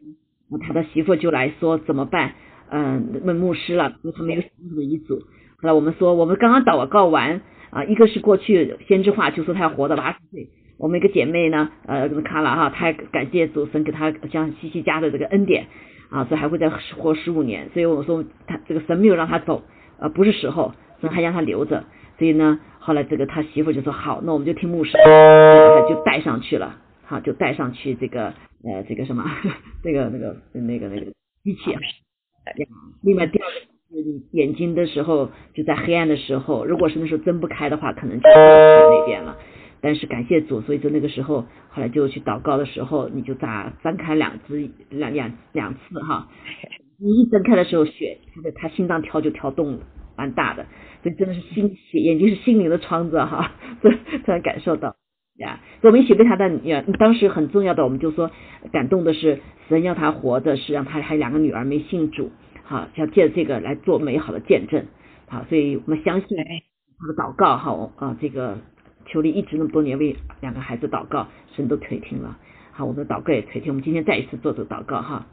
[SPEAKER 1] 他的媳妇就来说怎么办？嗯、问牧师了，说他没有什么遗嘱。后来我们说，我们刚刚祷告完啊，一个是过去先知话就说他要活到八十岁，我们一个姐妹呢，呃，卡拉哈，她感谢主神给她像西西家的这个恩典啊，所以还会再活十五年，所以我说他这个神没有让他走，呃，不是时候，神还让他留着，所以呢，后来这个他媳妇就说好，那我们就听牧师，呃就带上去了，好，就带上去这个呃这个什么，<laughs> 这个那个那个那个机器啊。另外第二个是眼睛的时候，就在黑暗的时候，如果是那时候睁不开的话，可能就到那边了。但是感谢主，所以就那个时候后来就去祷告的时候，你就咋张开两只两两两次哈，你一睁开的时候血，他的他心脏跳就跳动了，蛮大的，所以真的是心血眼睛是心灵的窗子哈，这 <laughs> 突然感受到。呀，所以我们一起为他的女儿，当时很重要的，我们就说感动的是神要他活着，是让他还有两个女儿没信主，好，要借着这个来做美好的见证，好，所以我们相信他的祷告哈啊，这个求你一直那么多年为两个孩子祷告，神都垂听了，好，我们的祷告也垂听，我们今天再一次做这个祷告哈。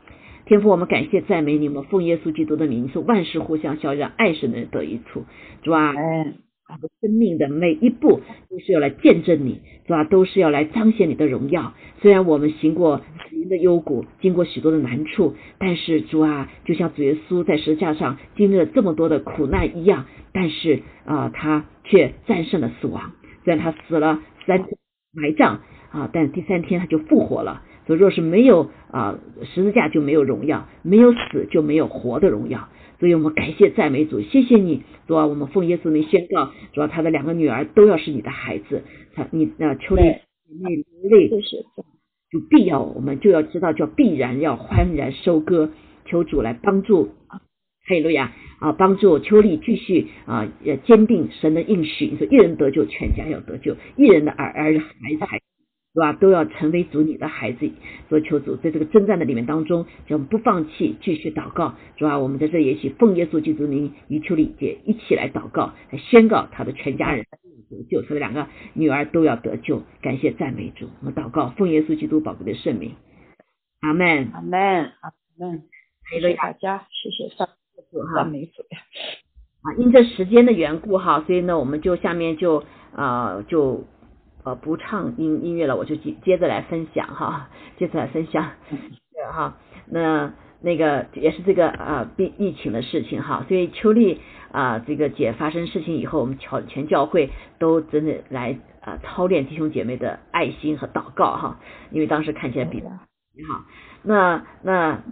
[SPEAKER 1] 天父，我们感谢赞美你，我们奉耶稣基督的名，你说万事互相效力，让爱神的人得益处。主啊，
[SPEAKER 7] 嗯，
[SPEAKER 1] 我们生命的每一步都是要来见证你，主啊？都是要来彰显你的荣耀。虽然我们行过死荫的幽谷，经过许多的难处，但是主啊，就像主耶稣在十字架上经历了这么多的苦难一样，但是啊、他却战胜了死亡。虽然他死了三天埋葬啊，但第三天他就复活了。所以，若是没有啊十字架，就没有荣耀；没有死，就没有活的荣耀。所以我们感谢赞美主，谢谢你，主啊，我们奉耶稣名宣告，主啊，他的两个女儿都要是你的孩子，他你啊，求你
[SPEAKER 7] 对
[SPEAKER 1] 你流泪
[SPEAKER 7] 谢谢主，
[SPEAKER 1] 就必要我们就要知道，叫必然要欢然收割，求主来帮助。哈利路亚啊！帮助秋丽继续啊，也坚定神的应许。你说一人得救，全家要得救；一人的儿儿孩子孩子，是吧？都要成为主你的孩子。所以求主在这个征战的里面当中，叫我们不放弃，继续祷告，是吧？我们在这也一起奉耶稣基督名与秋丽姐一起来祷告，来宣告她的全家人得救，她的两个女儿都要得救。感谢赞美主，我们祷告奉耶稣基督宝贵的圣名，阿门。
[SPEAKER 7] 阿门，阿门，谢谢
[SPEAKER 1] 哈利路亚
[SPEAKER 7] 大家，谢谢赞
[SPEAKER 1] 主哈。啊，因这时间的缘故哈，所以呢，我们就下面就呃就呃不唱音音乐了，我就接接着来分享哈，接着来分享，对哈，那那个也是这个啊疫疫情的事情哈，所以秋丽啊、这个姐发生事情以后，我们全全教会都真的来啊、操练弟兄姐妹的爱心和祷告哈，因为当时看起来比较。好，那那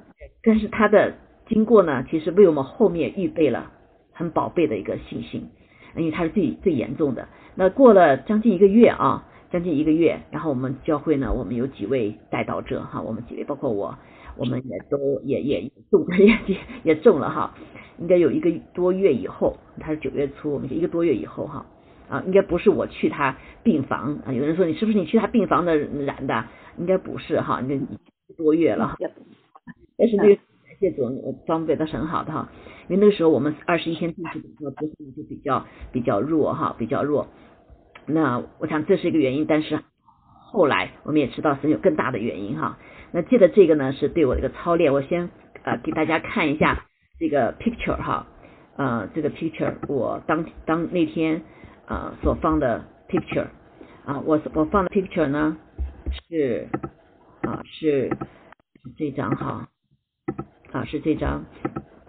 [SPEAKER 1] 但是他的经过呢，其实为我们后面预备了很宝贝的一个信心，因为它是最最严重的。那过了将近一个月啊，将近一个月，然后我们教会呢，我们有几位带导者哈，我们几位包括我，我们也都也也也中也也 <laughs> 也中了哈，应该有一个多月以后，他是九月初，我们一个多月以后哈。啊，应该不是我去他病房啊。有人说你是不是你去他病房的染的？应该不是哈，那一个多月了哈。但是这个感谢主，我装备的很好的哈。因为那个时候我们二十一天进去的时候，不是就比较比较弱哈，比较弱。那我想这是一个原因，但是后来我们也知道是有更大的原因哈。那借着这个呢，是对我的一个操练。我先呃给大家看一下这个 picture 哈，呃这个 picture 我当当那天呃所放的 picture 啊，我我放的 picture 呢是啊是是这张哈啊是这张，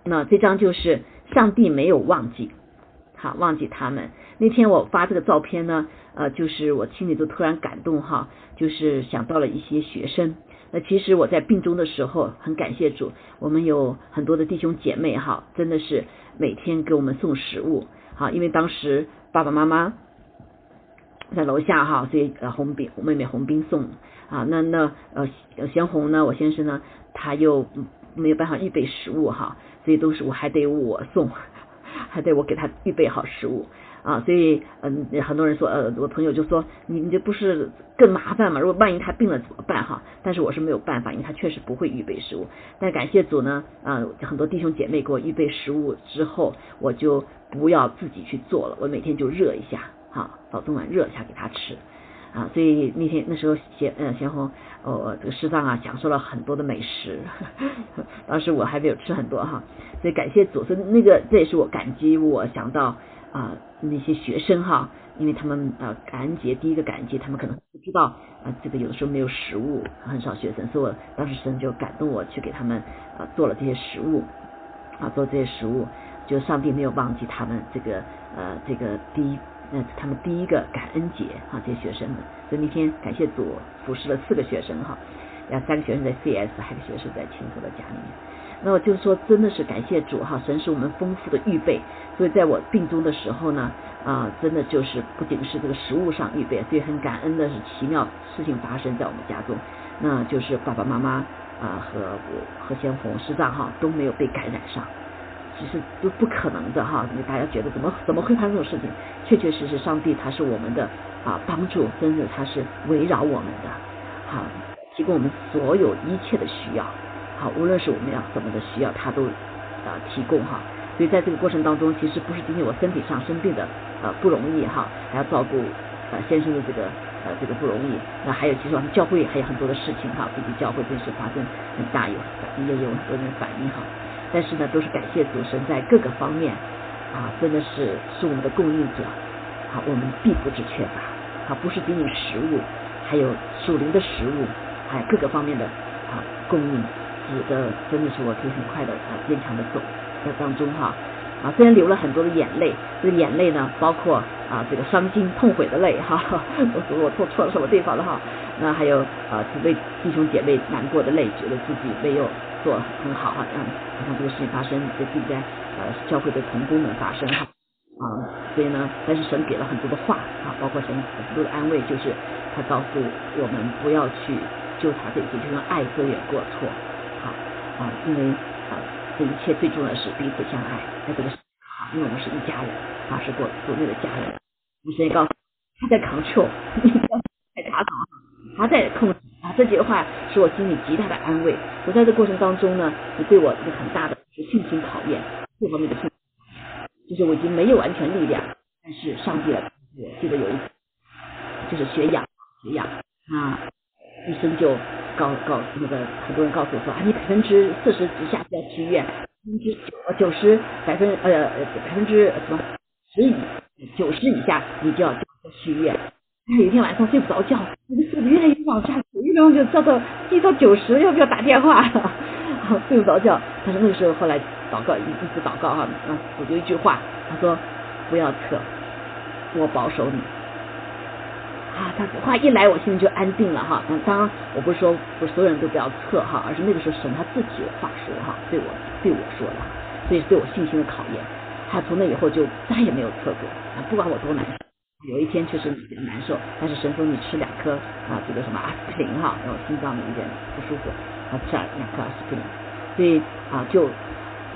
[SPEAKER 1] 那这张就是上帝没有忘记，好忘记他们。那天我发这个照片呢，呃，就是我心里都突然感动哈，就是想到了一些学生。那其实我在病中的时候，很感谢主，我们有很多的弟兄姐妹哈，真的是每天给我们送食物，好，因为当时爸爸妈妈在楼下哈，所以呃红饼我妹妹红冰送啊，那那呃贤红呢，我先生呢，他又没有办法预备食物哈，所以都是我还得我送，<laughs> 还得我给他预备好食物啊，所以嗯，很多人说呃，我朋友就说你你这不是更麻烦吗？如果万一他病了怎么办哈？但是我是没有办法，因为他确实不会预备食物。但感谢主呢，啊，很多弟兄姐妹给我预备食物之后，我就不要自己去做了，我每天就热一下，哈，早中晚热一下给他吃。啊，所以那天那时候贤嗯贤红哦这个师长啊享受了很多的美食，<laughs> 当时我还没有吃很多哈，所以感谢祖孙那个这也是我感激我想到啊那些学生哈，因为他们呃感恩节第一个感恩节他们可能不知道啊这个有的时候没有食物，很少学生，所以我当时神就感动我去给他们啊做了这些食物啊做这些食物，就上帝没有忘记他们这个呃这个第一。那他们第一个感恩节哈，这些学生们，所以那天感谢主服侍了四个学生哈，然后三个学生在 CS，还有个学生在青头的家里面。那我就是说，真的是感谢主哈，神是我们丰富的预备。所以在我病中的时候呢，啊，真的就是不仅是这个食物上预备，所以很感恩的是奇妙事情发生在我们家中，那就是爸爸妈妈啊和我和先红师长哈都没有被感染上。其实都不可能的哈，因为大家觉得怎么怎么会发生这种事情？确确实实，上帝他是我们的啊帮助，真的他是围绕我们的，好提供我们所有一切的需要，好无论是我们要什么的需要，他都啊提供哈。所以在这个过程当中，其实不是仅仅我身体上生病的呃不容易哈，还要照顾呃先生的这个呃这个不容易。那还有其实我们教会还有很多的事情哈，毕竟教会真是发生很大有也有很多人反应哈。但是呢，都是感谢主神在各个方面啊，真的是是我们的供应者，好，我们必不致缺乏，啊，不是仅仅食物，还有属灵的食物，还有各个方面的啊供应，使得真的是我可以很快的啊坚强的走在当中哈啊，虽然流了很多的眼泪，这眼泪呢，包括啊这个伤心痛悔的泪哈，<laughs> 我说我做错了什么地方了哈，那还有啊为弟兄姐妹难过的泪，觉得自己没有。做很好哈，让让这个事情发生在自己在呃教会的同工们发生哈啊，所以呢，但是神给了很多的话啊，包括神很多的安慰，就是他告诉我们不要去纠缠这些，就用爱遮掩过错，好啊，因为啊这一切最重要的是彼此相爱，在这个好，因为我们是一家人啊，是过所谓的家人，神也告诉他在扛球，在打扫，他在控制。啊，这句话使我心里极大的安慰。我在这过程当中呢，你对我一个很大的信心考验，各方面的信，就是我已经没有完全力量，但是上帝了我记得有一次，就是学氧，学氧啊，医生就告告那个很多人告诉我说啊，你百分之四十以下就要去医院，百分之九九十百分呃百分之什么十以九十以下你就要去医院。有一天晚上睡不着觉，那个速度越来越往下，一分钟就叫到低到九十，要不要打电话？<laughs> 睡不着觉。但是那个时候后来祷告一一直祷告哈，啊，我就一句话，他说不要撤，我保守你。啊，他话一来，我心里就安定了哈。当然我不是说不是所有人都不要测哈，而是那个时候神他自己有话说哈，对我对我说的，所以对我信心的考验。他从那以后就再也没有测过啊，不管我多难受。有一天确实比较难受，但是神说你吃两颗啊，这个什么阿司匹林哈，然后心脏有一点不舒服，啊吃了两颗阿司匹林，所以啊就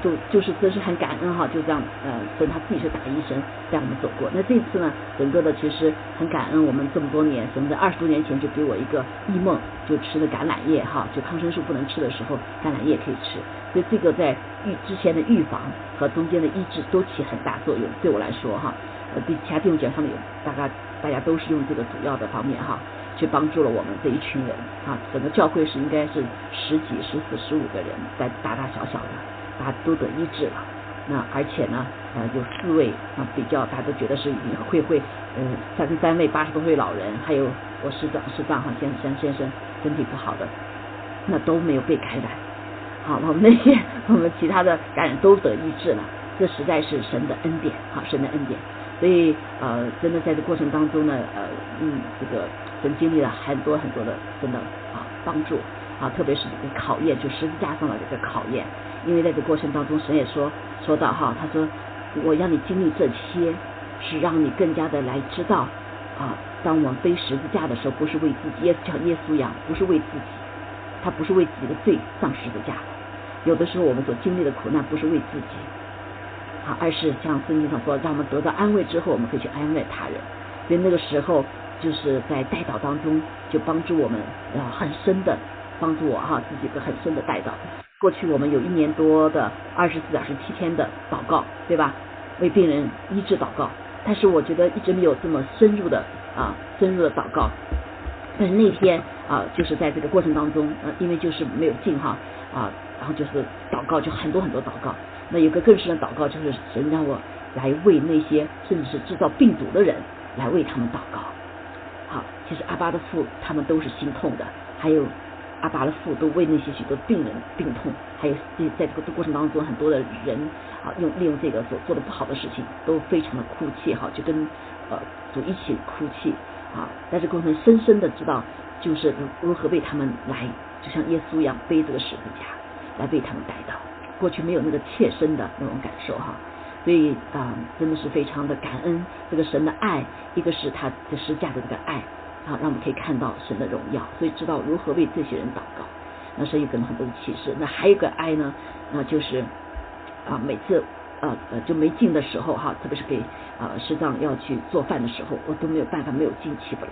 [SPEAKER 1] 就就是真是很感恩哈，就这样呃，神他自己是打医生带我们走过。那这次呢，整个的其实很感恩，我们这么多年，神在二十多年前就给我一个异梦，就吃的橄榄叶哈，就抗生素不能吃的时候，橄榄叶可以吃，所以这个在预之前的预防和中间的医治都起很大作用，对我来说哈。呃，对其他弟兄姐妹上面，大概大家都是用这个主要的方面哈，去帮助了我们这一群人啊。整个教会是应该是十几、十四、十五个人，在大大小小的，大家都得医治了。那而且呢，呃，有四位啊，比较大家都觉得是会会，嗯，三三位八十多岁老人，还有我师长师长哈先先先生身体不好的，那都没有被感染。好，我们那些我们其他的感染都得医治了，这实在是神的恩典，好，神的恩典。所以呃，真的在这过程当中呢，呃，嗯，这个神经历了很多很多的真的啊帮助啊，特别是这个考验，就十字架上的这个考验。因为在这过程当中，神也说说到哈，他说我让你经历这些，是让你更加的来知道啊，当我们背十字架的时候，不是为自己，耶稣像耶稣一样，不是为自己，他不是为自己的罪上十字架。有的时候我们所经历的苦难，不是为自己。啊，而是像圣经上说，让我们得到安慰之后，我们可以去安慰他人。所以那个时候就是在带导当中，就帮助我们啊很深的帮助我哈自己一个很深的带导。过去我们有一年多的二十四小时七天的祷告，对吧？为病人医治祷告，但是我觉得一直没有这么深入的啊深入的祷告。但是那天啊，就是在这个过程当中，呃，因为就是没有进哈啊，然后就是祷告，就很多很多祷告。那有个更深的祷告，就是神让我来为那些甚至是制造病毒的人来为他们祷告。好，其实阿巴的父他们都是心痛的，还有阿巴的父都为那些许多病人病痛，还有在这个过程当中很多的人啊，用利用这个所做的不好的事情，都非常的哭泣哈，就跟呃主一起哭泣。啊，在这过程深深的知道，就是如何为他们来，就像耶稣一样背这个十字架来为他们带到。过去没有那个切身的那种感受哈，所以啊，真的是非常的感恩这个神的爱，一个是他的十字架的这个爱啊，让我们可以看到神的荣耀，所以知道如何为这些人祷告。那神有给我们很多的启示。那还有一个爱呢，那就是啊，每次。呃呃，就没劲的时候哈，特别是给啊师长要去做饭的时候，我都没有办法，没有劲起不来。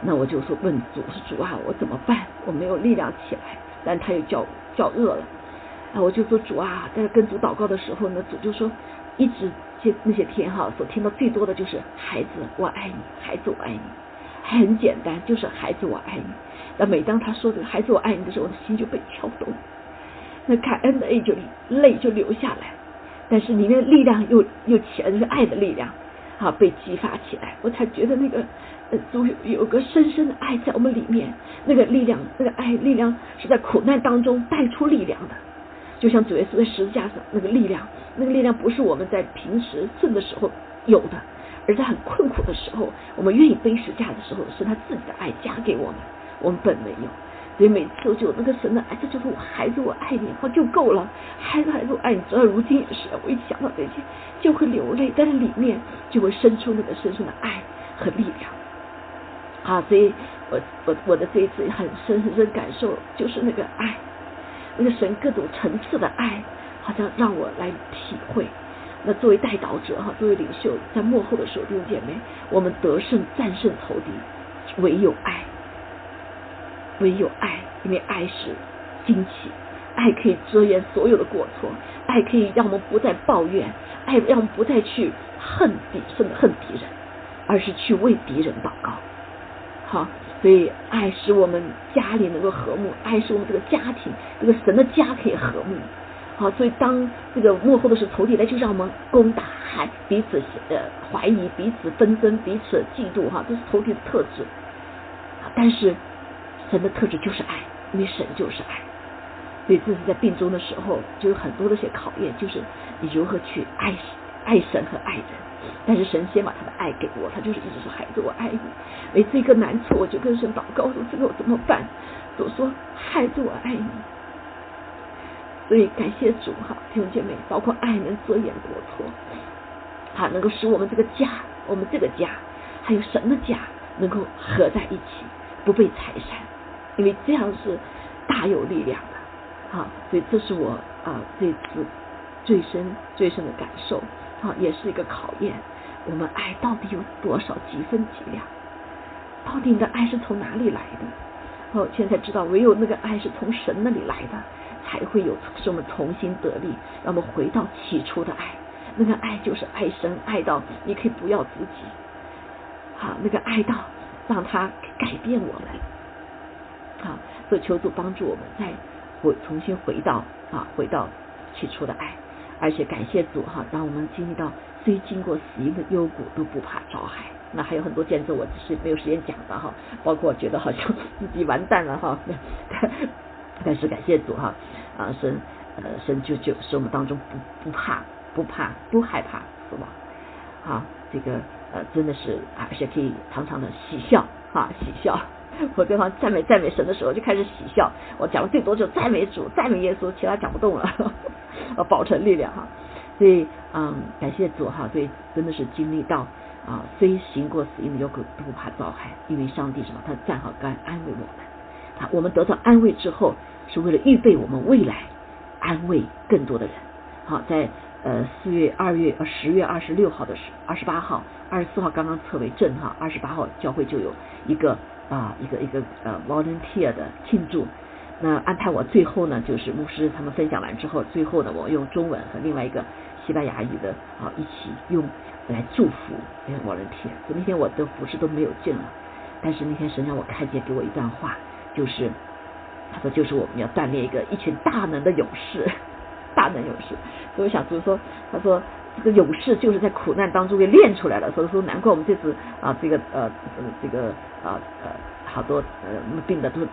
[SPEAKER 1] 那我就说问主，我说主啊，我怎么办？我没有力量起来，但他又叫叫饿了。啊，我就说主啊，在跟主祷告的时候呢，主就说，一直这那些天哈，所听到最多的就是孩子我爱你，孩子我爱你，很简单，就是孩子我爱你。那每当他说这个孩子我爱你的时候，我的心就被敲动，那感恩的泪就泪就流下来。但是里面力量又又起来，就是爱的力量，啊，被激发起来，我才觉得那个呃，主有有个深深的爱在我们里面，那个力量，那个爱力量是在苦难当中带出力量的，就像主耶稣在十字架上那个力量，那个力量不是我们在平时顺的时候有的，而在很困苦的时候，我们愿意背十架的时候，是他自己的爱加给我们，我们本没有。所以每次我就那个神的爱，这就是我孩子，我爱你，我就够了。孩子，孩子，我爱你。直到如今也是，我一想到这些就会流泪，但是里面就会生出那个深深的爱和力量。啊，所以我我我的这一次很深很深感受就是那个爱，那个神各种层次的爱，好像让我来体会。那作为代祷者哈，作为领袖，在幕后的时候，弟兄姐妹，我们得胜战胜仇敌，唯有爱。唯有爱，因为爱是惊奇，爱可以遮掩所有的过错，爱可以让我们不再抱怨，爱让我们不再去恨敌，甚至恨敌人，而是去为敌人祷告。好，所以爱使我们家里能够和睦，爱使我们这个家庭，这个神的家可以和睦。好，所以当这个幕后的是仇敌来，就让我们攻打，害彼此呃怀疑，彼此纷争，彼此嫉妒，哈，这是仇敌的特质。但是。神的特质就是爱，因为神就是爱，所以这是在病中的时候就有很多的一些考验，就是你如何去爱爱神和爱人。但是神先把他的爱给我，他就是一直说孩子我爱你。每次一个难处，我就跟神祷告说这个我怎么办？我说孩子我爱你。所以感谢主哈，弟兄姐妹，包括爱能遮掩过错，哈，能够使我们这个家，我们这个家，还有神的家，能够合在一起，不被拆散。因为这样是大有力量的，啊，所以这是我啊这次最深最深的感受，啊，也是一个考验。我们爱到底有多少几分几两？到底你的爱是从哪里来的？哦，现在知道，唯有那个爱是从神那里来的，才会有使我们重新得力，让我们回到起初的爱。那个爱就是爱神，爱到你可以不要自己，好，那个爱到让他改变我们。啊，所以求主帮助我们再回重新回到啊，回到起初的爱，而且感谢主哈，让我们经历到虽经过死荫的幽谷都不怕遭害。那还有很多见证，我只是没有时间讲的哈，包括觉得好像 <laughs> 自己完蛋了哈，<laughs> 但是感谢主哈，啊神呃神就就使我们当中不不怕不怕不害怕死亡，啊这个呃真的是而且可以常常的喜笑哈喜笑。我对方赞美赞美神的时候就开始喜笑，我讲的最多就赞美主、赞美耶稣，其他讲不动了，<laughs> 保存力量哈。所以嗯，感谢主哈，所以真的是经历到啊，虽行过死荫的幽谷不怕遭害，因为上帝什么，他站好干安慰我们。啊，我们得到安慰之后，是为了预备我们未来安慰更多的人。好，在呃四月二月呃十月二十六号的时二十八号二十四号刚刚测为正哈，二十八号教会就有一个啊一个一个呃 volunteer 的庆祝。那安排我最后呢，就是牧师他们分享完之后，最后呢，我用中文和另外一个西班牙语的啊一起用来祝福那个 volunteer。所以那天我的服饰都没有进了，但是那天神让我看见给我一段话，就是他说就是我们要锻炼一个一群大能的勇士，大能勇士。所以我想就是说，他说这个勇士就是在苦难当中给练出来了。所以说难怪我们这次啊这个呃呃这个啊呃。好多呃病的都有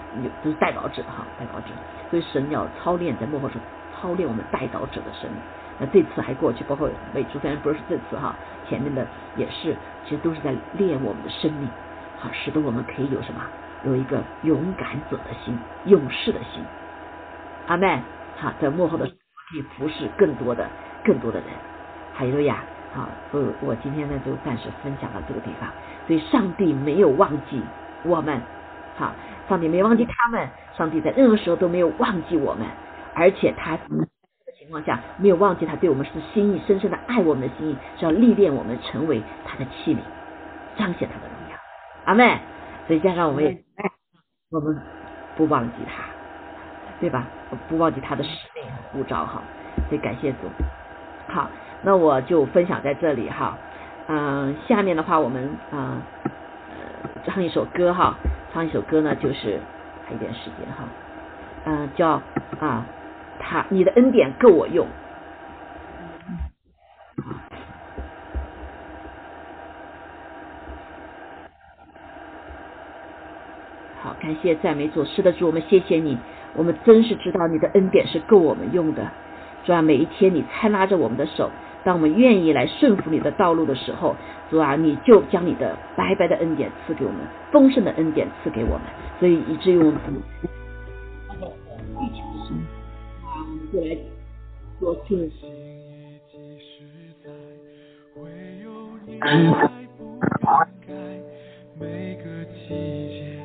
[SPEAKER 1] 都是带导者哈，带导者，所以神要操练在幕后时操练我们带导者的生命。那这次还过去，包括美珠，虽然不是这次哈，前面的也是，其实都是在练我们的生命，好，使得我们可以有什么，有一个勇敢者的心，勇士的心。阿门，好，在幕后的可以服侍更多的更多的人。还有呀，好，我我今天呢就暂时分享到这个地方。所以上帝没有忘记。我们，好，上帝没忘记他们，上帝在任何时候都没有忘记我们，而且他的情况下没有忘记他对我们是心意，深深的爱我们的心意，是要历练我们成为他的器皿，彰显他的荣耀。阿妹，所以加上我们也，我们不忘记他，对吧？不忘记他的使命和护照哈。所以感谢主。好，那我就分享在这里哈。嗯，下面的话我们啊。唱一首歌哈，唱一首歌呢，就是还有点时间哈，嗯，叫啊，他你的恩典够我用。好，感谢赞美主，是的主，我们谢谢你，我们真是知道你的恩典是够我们用的，主啊，每一天你才拉着我们的手。当我们愿意来顺服你的道路的时候，主啊，你就将你的白白的恩典赐给我们，丰盛的恩典赐给我们，所以以至于我们地球心啊，我们就来做出。
[SPEAKER 5] 能力不比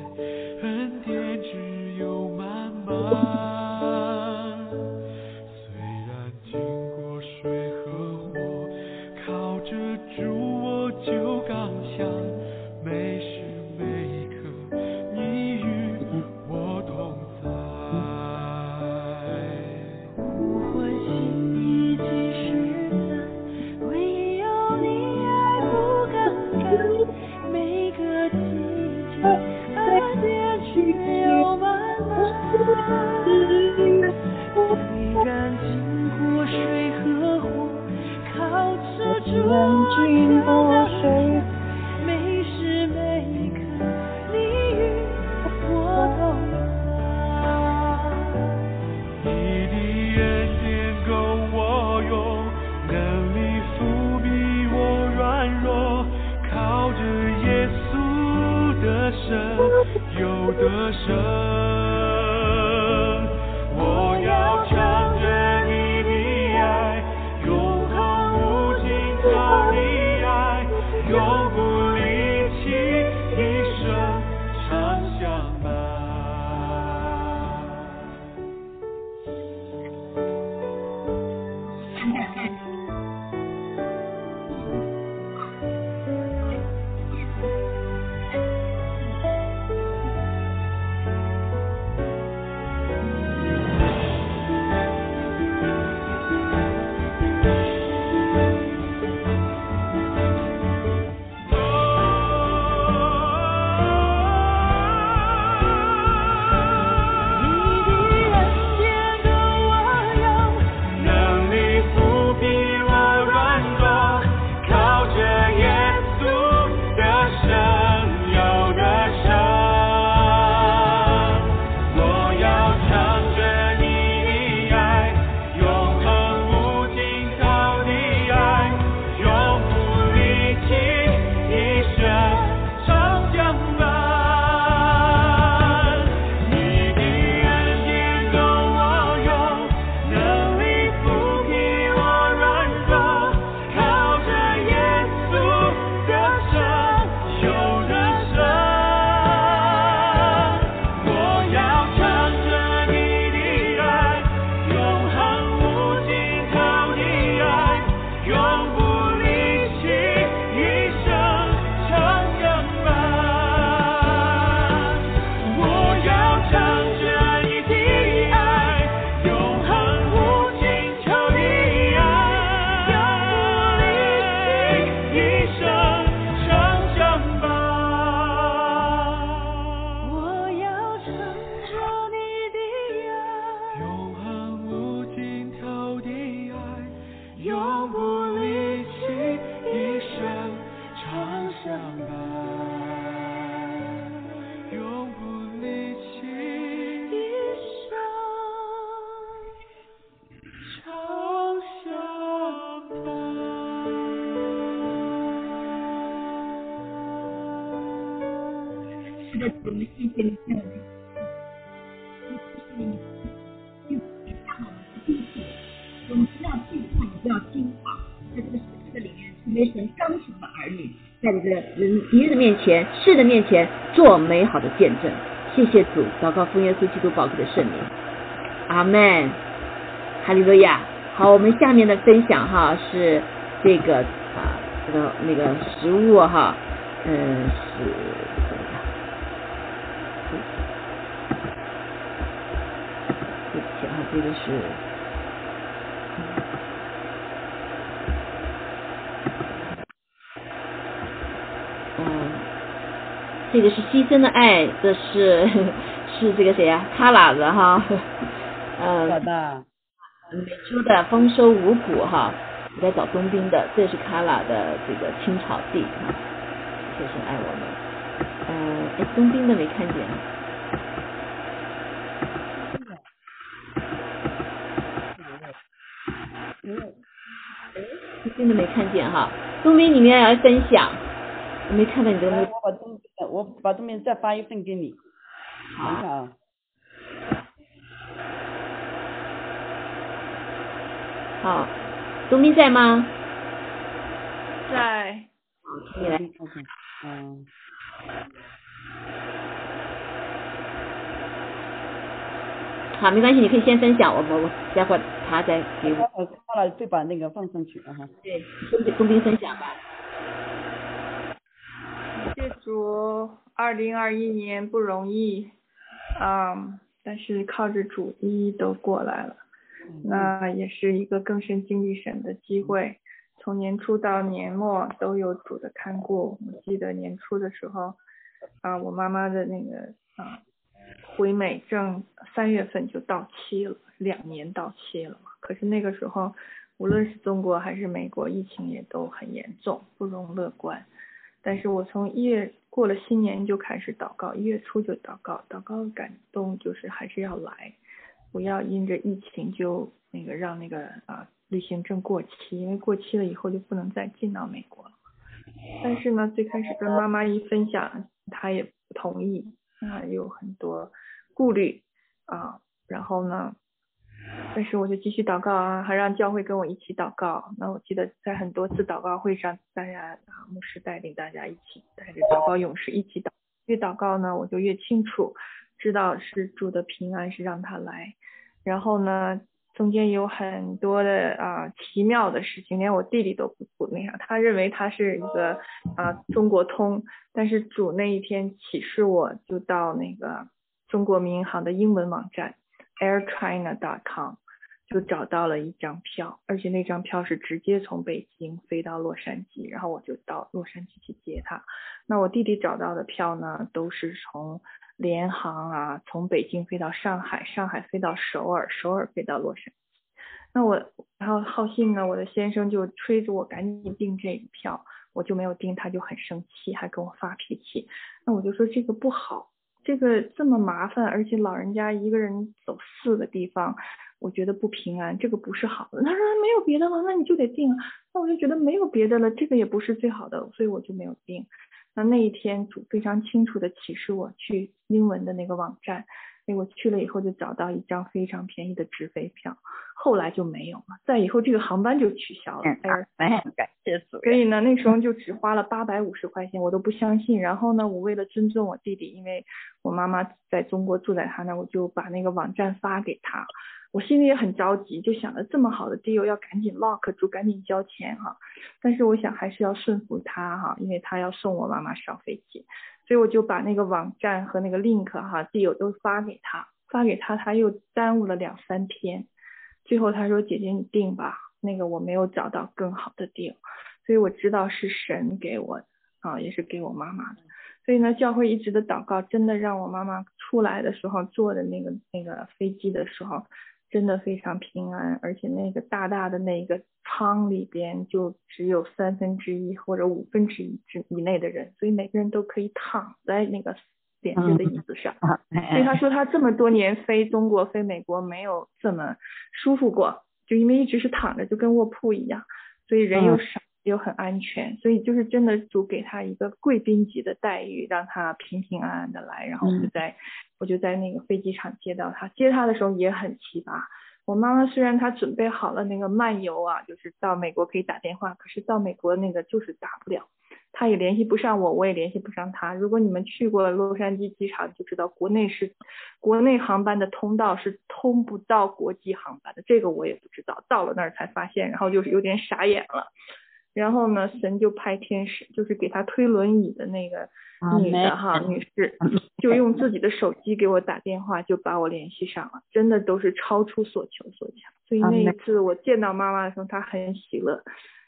[SPEAKER 1] 面前、世的面前做美好的见证。谢谢主，祷告奉耶稣基督宝贵的圣名，阿门，哈利路亚。好，我们下面的分享哈是这个啊这个那个食物哈，嗯是这个，对不起哈，这个是。嗯，这个是牺牲的爱，这是是这个谁呀？卡拉的哈，嗯。
[SPEAKER 4] 好的。
[SPEAKER 1] 美珠的丰收五谷哈，我在找冬兵的，这是卡拉的这个青草地哈，谢谢爱我们。嗯，哎，冬兵的没看见。冬兵的没看见哈，冬兵你们要分享，我没看到你的那个。
[SPEAKER 4] 我把东兵，我把东兵再发一份给你。
[SPEAKER 1] 好。
[SPEAKER 4] 啊。
[SPEAKER 1] 好，东兵在吗？
[SPEAKER 8] 在。
[SPEAKER 1] 你来。
[SPEAKER 4] 嗯。
[SPEAKER 1] 好，没关系，你可以先分享，我我我待会儿他再给我。
[SPEAKER 4] 我发了，再把那个放上去啊哈。
[SPEAKER 1] 对，先给冬兵分享吧。
[SPEAKER 8] 谢主，二零二一年不容易，嗯，但是靠着主一都过来了。那也是一个更深经历神的机会。从年初到年末都有主的看顾。我记得年初的时候，啊，我妈妈的那个啊回美证三月份就到期了，两年到期了。可是那个时候，无论是中国还是美国，疫情也都很严重，不容乐观。但是我从一月过了新年就开始祷告，一月初就祷告，祷告感动就是还是要来。不要因着疫情就那个让那个啊旅行证过期，因为过期了以后就不能再进到美国了。但是呢，最开始跟妈妈一分享，她也不同意，啊有很多顾虑啊。然后呢，但是我就继续祷告啊，还让教会跟我一起祷告。那我记得在很多次祷告会上，大家啊牧师带领大家一起带着祷告勇士一起祷，越祷告呢，我就越清楚。知道是主的平安是让他来，然后呢，中间有很多的啊奇妙的事情，连我弟弟都不不那啥，他认为他是一个啊中国通，但是主那一天启示我就到那个中国民航的英文网站 airchina.com 就找到了一张票，而且那张票是直接从北京飞到洛杉矶，然后我就到洛杉矶去接他。那我弟弟找到的票呢，都是从。联航啊，从北京飞到上海，上海飞到首尔，首尔飞到洛杉矶。那我，然后好信呢，我的先生就催着我赶紧订这个票，我就没有订，他就很生气，还跟我发脾气。那我就说这个不好，这个这么麻烦，而且老人家一个人走四个地方，我觉得不平安，这个不是好的。他说没有别的了，那你就得定啊。那我就觉得没有别的了，这个也不是最好的，所以我就没有定。那那一天主非常清楚的启示我去英文的那个网站，哎，我去了以后就找到一张非常便宜的直飞票，后来就没有了，在以后这个航班就取消了。
[SPEAKER 7] 哎，感谢主。
[SPEAKER 8] 所以呢，那时候就只花了八百五十块钱，我都不相信。然后呢，我为了尊重我弟弟，因为我妈妈在中国住在他那，我就把那个网站发给他。我心里也很着急，就想着这么好的 deal 要赶紧 lock 住，赶紧交钱哈。但是我想还是要顺服他哈，因为他要送我妈妈上飞机，所以我就把那个网站和那个 link 哈 deal 都发给他，发给他他又耽误了两三天，最后他说姐姐你定吧，那个我没有找到更好的 deal，所以我知道是神给我的啊，也是给我妈妈的。所以呢，教会一直的祷告真的让我妈妈出来的时候坐的那个那个飞机的时候。真的非常平安，而且那个大大的那个舱里边就只有三分之一或者五分之一之以内的人，所以每个人都可以躺在那个连接的椅子上。所以他说他这么多年飞中国飞美国没有这么舒服过，就因为一直是躺着，就跟卧铺一样，所以人又少，又很安全，所以就是真的主给他一个贵宾级的待遇，让他平平安安的来，然后就在我就在那个飞机场接到他，接他的时候也很奇葩。我妈妈虽然她准备好了那个漫游啊，就是到美国可以打电话，可是到美国那个就是打不了，她也联系不上我，我也联系不上她。如果你们去过洛杉矶机场，就知道国内是国内航班的通道是通不到国际航班的，这个我也不知道，到了那儿才发现，然后就是有点傻眼了。然后呢，神就派天使，就是给他推轮椅的那个女的哈女士，就用自己的手机给我打电话，就把我联系上了，真的都是超出所求所想。所以那一次我见到妈妈的时候，她很喜乐，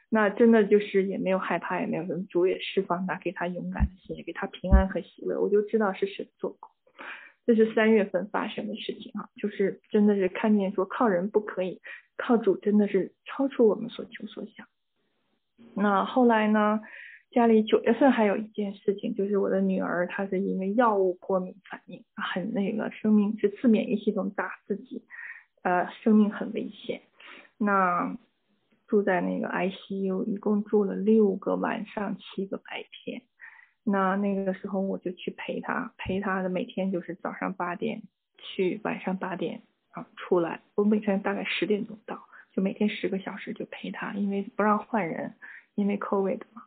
[SPEAKER 8] 那真的就是也没有害怕，也没有什么，主也释放她，给她勇敢的心，也给她平安和喜乐，我就知道是神做工。这是三月份发生的事情啊，就是真的是看见说靠人不可以，靠主真的是超出我们所求所想。那后来呢？家里九月份还有一件事情，就是我的女儿她是因为药物过敏反应，很那个生命是自免疫系统打自己，呃，生命很危险。那住在那个 ICU，一共住了六个晚上，七个白天。那那个时候我就去陪她，陪她的每天就是早上八点去，晚上八点啊出来。我每天大概十点钟到，就每天十个小时就陪她，因为不让换人。因为 COVID 嘛，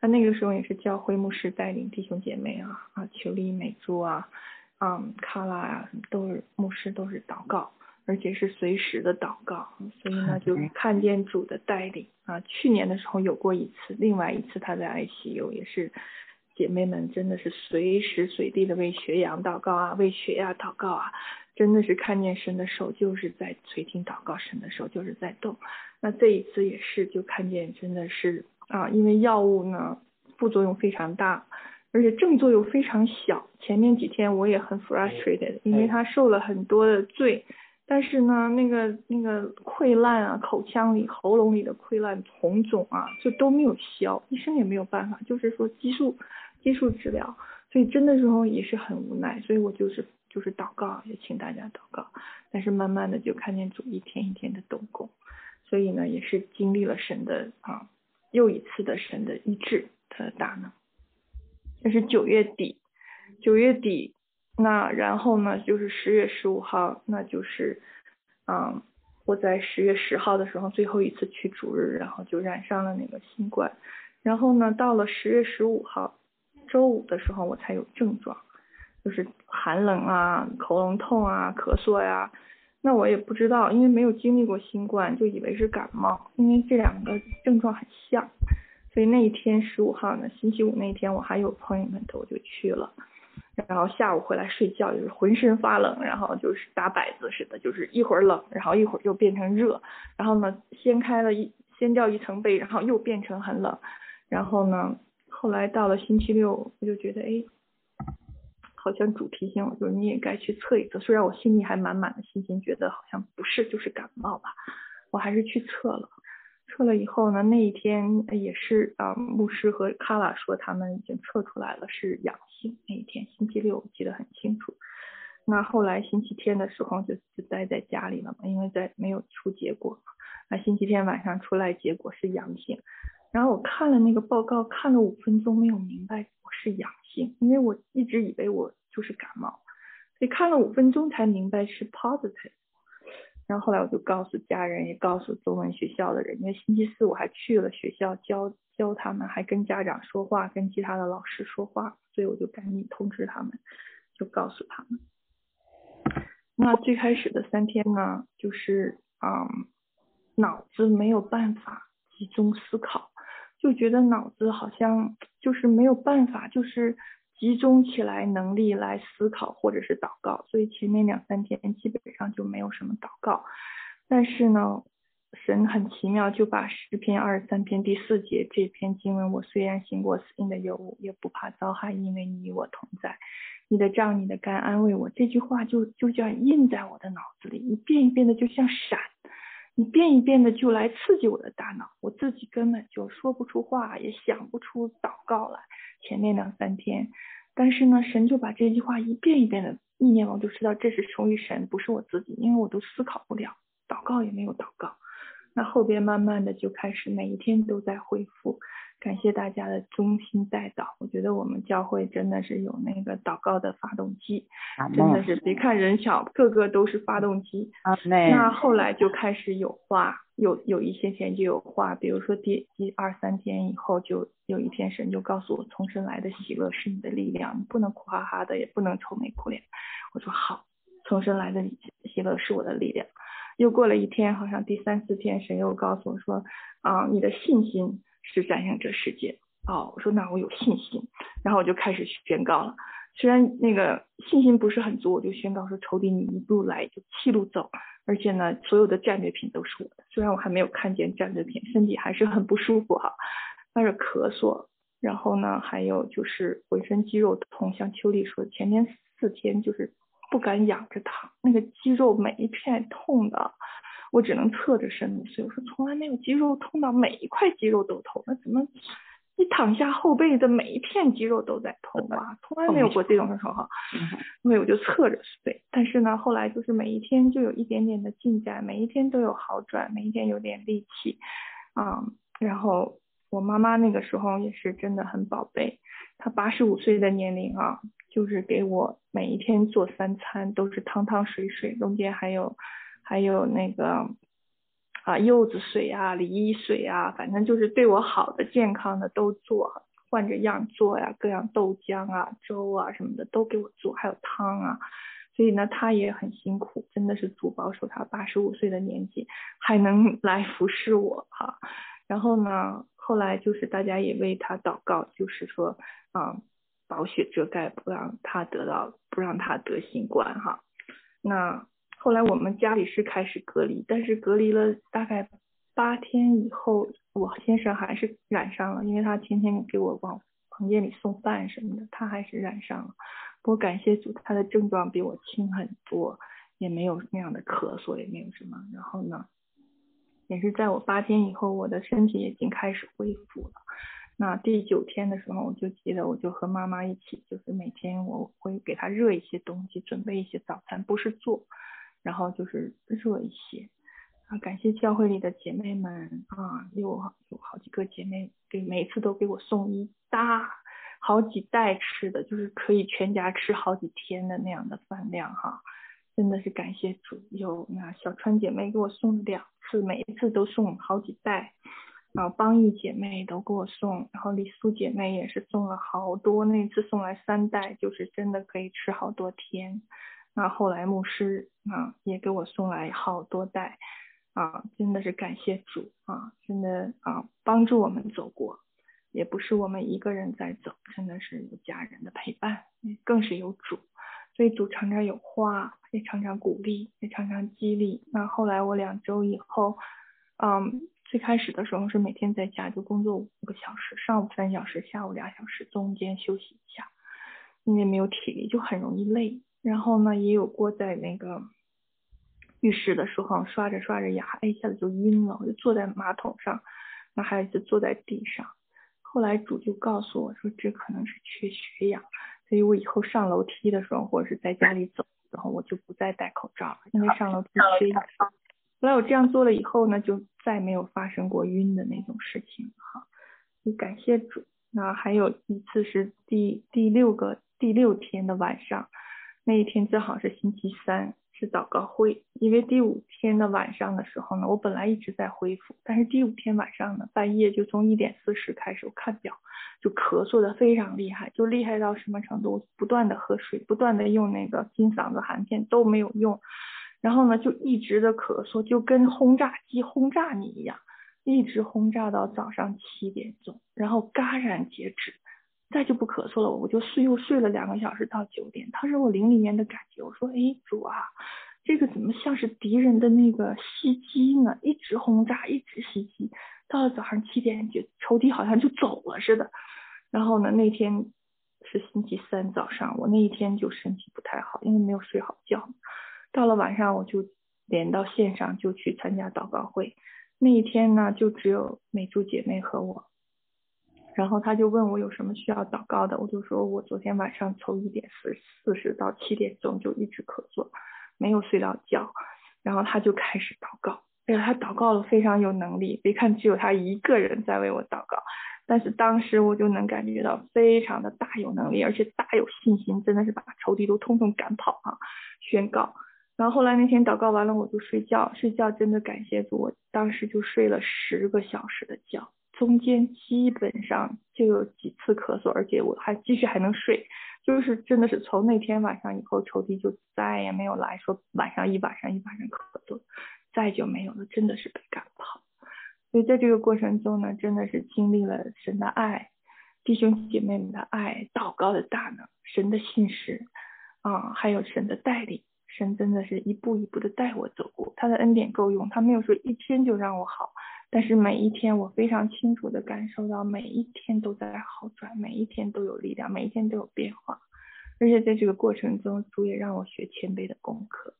[SPEAKER 8] 那那个时候也是教会牧师带领弟兄姐妹啊啊，求丽、美珠啊，嗯，卡拉啊，都是牧师都是祷告，而且是随时的祷告，所以呢就看见主的带领啊。去年的时候有过一次，另外一次他在 ICU 也是姐妹们真的是随时随地的为血氧祷告啊，为血压祷告啊，真的是看见神的手就是在垂听祷告，神的手就是在动。那这一次也是就看见真的是啊，因为药物呢副作用非常大，而且正作用非常小。前面几天我也很 frustrated，因为他受了很多的罪，但是呢那个那个溃烂啊，口腔里、喉咙里的溃烂、红肿啊，就都没有消，医生也没有办法，就是说激素激素治疗，所以真的时候也是很无奈，所以我就是就是祷告，也请大家祷告，但是慢慢的就看见主一天一天的动工。所以呢，也是经历了神的啊，又一次的神的医治他的大能。这是九月底，九月底，那然后呢，就是十月十五号，那就是嗯，我在十月十号的时候最后一次去主日，然后就染上了那个新冠。然后呢，到了十月十五号周五的时候，我才有症状，就是寒冷啊、喉咙痛啊、咳嗽呀。那我也不知道，因为没有经历过新冠，就以为是感冒，因为这两个症状很像，所以那一天十五号呢，星期五那天我还有朋友们，我就去了，然后下午回来睡觉就是浑身发冷，然后就是打摆子似的，就是一会儿冷，然后一会儿又变成热，然后呢掀开了一掀掉一层被，然后又变成很冷，然后呢后来到了星期六，我就觉得哎。好像主题性我，就是你也该去测一测。虽然我心里还满满的信心，觉得好像不是，就是感冒吧，我还是去测了。测了以后呢，那一天也是啊，牧师和卡拉说他们已经测出来了是阳性。那一天星期六，我记得很清楚。那后来星期天的时候就就待在家里了嘛，因为在没有出结果。那星期天晚上出来结果是阳性。然后我看了那个报告，看了五分钟没有明白我是阳性，因为我一直以为我就是感冒，所以看了五分钟才明白是 positive。然后后来我就告诉家人，也告诉中文学校的人，因为星期四我还去了学校教教他们，还跟家长说话，跟其他的老师说话，所以我就赶紧通知他们，就告诉他们。那最开始的三天呢，就是嗯，脑子没有办法集中思考。就觉得脑子好像就是没有办法，就是集中起来能力来思考或者是祷告，所以前面两三天基本上就没有什么祷告。但是呢，神很奇妙，就把诗篇二十三篇第四节这篇经文，我虽然行过死荫的幽谷，也不怕遭害，因为你与我同在。你的杖、你的肝安慰我。这句话就就这样印在我的脑子里，一遍一遍的，就像闪。一遍一遍的就来刺激我的大脑，我自己根本就说不出话，也想不出祷告来。前面两三天，但是呢，神就把这句话一遍一遍的意念，我就知道这是出于神，不是我自己，因为我都思考不了，祷告也没有祷告，那后边慢慢的就开始每一天都在恢复，感谢大家的衷心带祷。我觉得我们教会真的是有那个祷告的发动机，真的是别看人小，个个都是发动机。那后来就开始有话，有有一些天就有话，比如说第第二三天以后，就有一天神就告诉我，从神来的喜乐是你的力量，你不能苦哈哈的，也不能愁眉苦脸。我说好，从神来的喜乐是我的力量。又过了一天，好像第三四天，神又告诉我说：“啊，你的信心是战胜这世界。”哦，我说那我有信心，然后我就开始宣告了。虽然那个信心不是很足，我就宣告说：“仇敌，你一路来就七路走，而且呢，所有的战略品都是我的。虽然我还没有看见战略品，身体还是很不舒服哈，但是咳嗽，然后呢，还有就是浑身肌肉痛，像秋丽说，前天四天就是。”不敢仰着躺，那个肌肉每一片痛的，我只能侧着身子。所以我说从来没有肌肉痛到每一块肌肉都痛，那怎么一躺下后背的每一片肌肉都在痛啊？从来没有过这种时候哈，所以我就侧着睡。但是呢，后来就是每一天就有一点点的进展，每一天都有好转，每一天有点力气啊。然后我妈妈那个时候也是真的很宝贝，她八十五岁的年龄啊。就是给我每一天做三餐，都是汤汤水水，中间还有还有那个啊柚子水啊、梨水啊，反正就是对我好的、健康的都做，换着样做呀，各样豆浆啊、粥啊什么的都给我做，还有汤啊。所以呢，他也很辛苦，真的是主保守他八十五岁的年纪还能 <laughs> 来服侍我哈。然后呢，后来就是大家也为他祷告，就是说啊。保血遮盖，不让他得到，不让他得新冠哈。那后来我们家里是开始隔离，但是隔离了大概八天以后，我先生还是染上了，因为他天天给我往房间里送饭什么的，他还是染上了。不过感谢主，他的症状比我轻很多，也没有那样的咳嗽，也没有什么。然后呢，也是在我八天以后，我的身体已经开始恢复了。那第九天的时候，我就记得，我就和妈妈一起，就是每天我会给她热一些东西，准备一些早餐，不是做，然后就是热一些。啊，感谢教会里的姐妹们啊，有有好几个姐妹给每次都给我送一大好几袋吃的，就是可以全家吃好几天的那样的饭量哈，真的是感谢主。有那小川姐妹给我送两次，每一次都送好几袋。然后邦玉姐妹都给我送，然后李苏姐妹也是送了好多，那次送来三袋，就是真的可以吃好多天。那后来牧师啊也给我送来好多袋，啊真的是感谢主啊，真的啊帮助我们走过，也不是我们一个人在走，真的是有家人的陪伴，更是有主，所以主常常有话，也常常鼓励，也常常激励。那后来我两周以后，嗯。最开始的时候是每天在家就工作五个小时，上午三小时，下午俩小时，中间休息一下，因为没有体力就很容易累。然后呢，也有过在那个浴室的时候刷着刷着牙，哎，一下子就晕了，我就坐在马桶上，那孩子坐在地上。后来主就告诉我说，这可能是缺血氧，所以我以后上楼梯的时候或者是在家里走的时候，我就不再戴口罩了，因为上楼梯缺氧。后来我这样做了以后呢，就再没有发生过晕的那种事情哈，就感谢主。那还有一次是第第六个第六天的晚上，那一天正好是星期三，是祷告会。因为第五天的晚上的时候呢，我本来一直在恢复，但是第五天晚上呢，半夜就从一点四十开始，我看表就咳嗽的非常厉害，就厉害到什么程度？不断的喝水，不断的用那个金嗓子含片都没有用。然后呢，就一直的咳嗽，就跟轰炸机轰炸你一样，一直轰炸到早上七点钟，然后戛然截止，再就不咳嗽了。我就睡又睡了两个小时到九点。当时我灵里面的感觉，我说，哎，主啊，这个怎么像是敌人的那个袭击呢？一直轰炸，一直袭击，到了早上七点就仇敌好像就走了似的。然后呢，那天是星期三早上，我那一天就身体不太好，因为没有睡好觉。到了晚上，我就连到线上就去参加祷告会。那一天呢，就只有美珠姐妹和我。然后他就问我有什么需要祷告的，我就说我昨天晚上从一点四四十到七点钟就一直咳嗽，没有睡到觉。然后他就开始祷告，哎呀，他祷告了非常有能力，别看只有他一个人在为我祷告，但是当时我就能感觉到非常的大有能力，而且大有信心，真的是把仇敌都通通赶跑啊！宣告。然后后来那天祷告完了，我就睡觉，睡觉真的感谢主，我当时就睡了十个小时的觉，中间基本上就有几次咳嗽，而且我还继续还能睡。就是真的是从那天晚上以后，仇敌就再也没有来说晚上一晚上一晚上咳嗽，再就没有了，真的是被赶跑。所以在这个过程中呢，真的是经历了神的爱，弟兄姐妹们的爱，祷告的大能，神的信实啊，还有神的带领，神真的是一步一步的带我走过，他的恩典够用，他没有说一天就让我好。但是每一天，我非常清楚的感受到，每一天都在好转，每一天都有力量，每一天都有变化。而且在这个过程中，主也让我学谦卑的功课。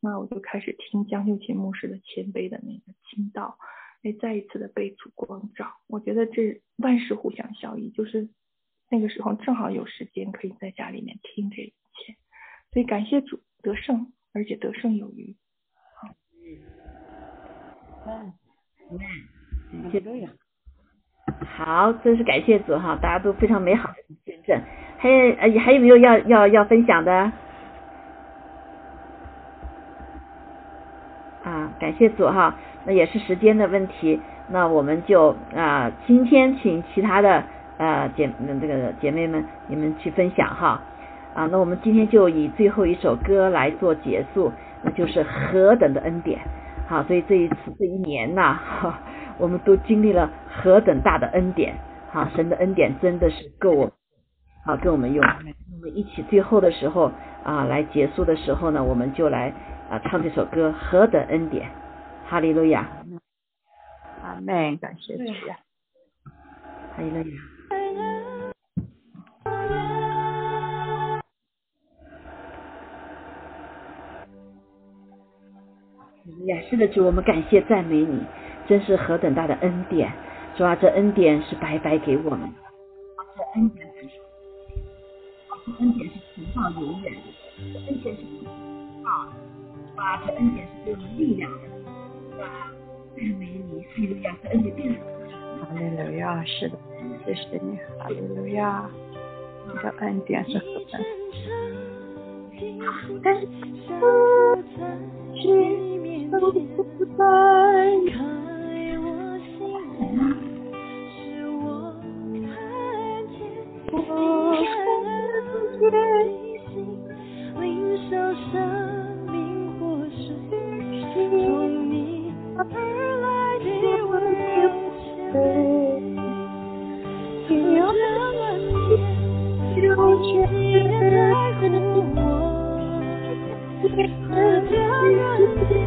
[SPEAKER 8] 那我就开始听江秀琴牧师的谦卑的那个经道，哎，再一次的被主光照。我觉得这万事互相效益，就是那个时候正好有时间可以在家里面听这一切，所以感谢主得胜，而且得胜有余。好，
[SPEAKER 1] 嗯。好，真是感谢主哈，大家都非常美好的见证。还有呃，还有没有要要要分享的？啊，感谢主哈，那也是时间的问题，那我们就啊，今天请其他的呃姐这个姐妹们你们去分享哈。啊，那我们今天就以最后一首歌来做结束，那就是何等的恩典。好，所以这一次这一年呐，哈，我们都经历了何等大的恩典，好，神的恩典真的是够我们，好，跟我们用。我们一起最后的时候啊，来结束的时候呢，我们就来啊唱这首歌《何等恩典》，哈利路亚。
[SPEAKER 7] 阿门，感谢主呀。
[SPEAKER 1] 哈利路亚。呀，是的主，我们感谢赞美你，真是何等大的恩典，主啊，这恩典是白白给我们，这恩典是，这恩典是存到永远的，这恩典是啊，啊，这恩典是给我们力量的，啊，赞美你，哈利路亚，这恩典变
[SPEAKER 7] 哈利路亚，是的，谢谢你，哈利路亚，你的恩典是何等，但是都不在，开我心，门，是我看见，我看见你心，领受生命活水，从你而来的温泉，有着的
[SPEAKER 1] 人间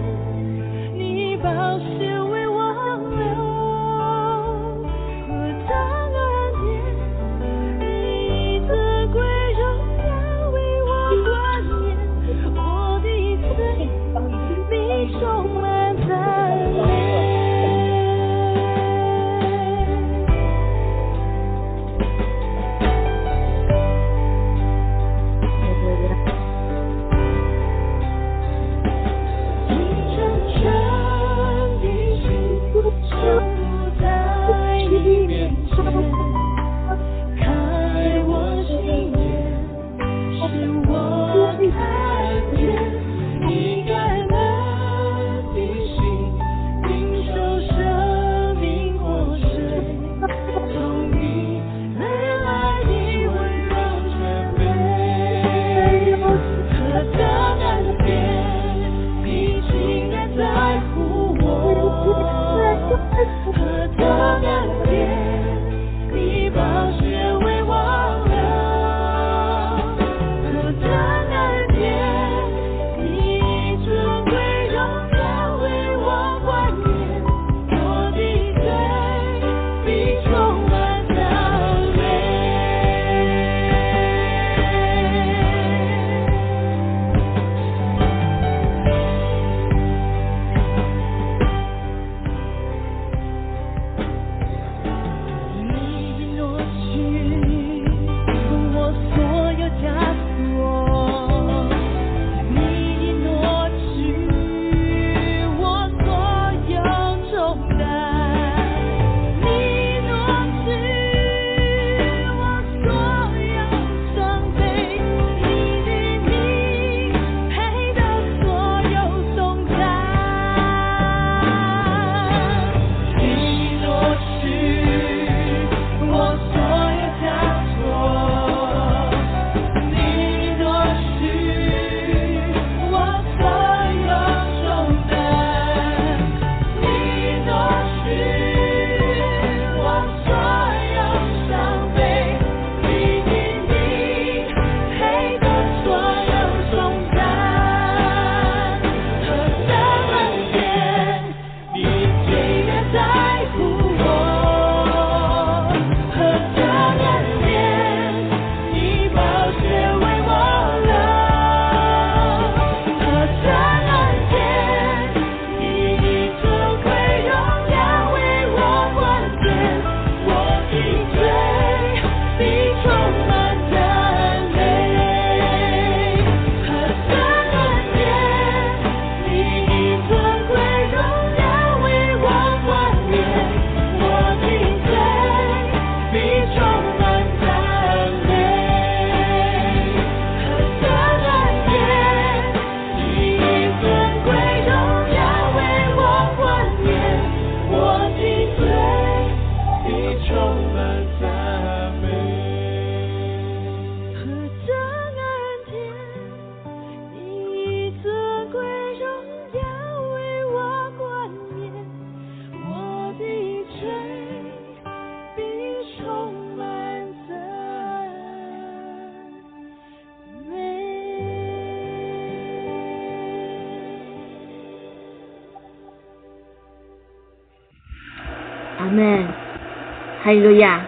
[SPEAKER 1] 哈利路亚。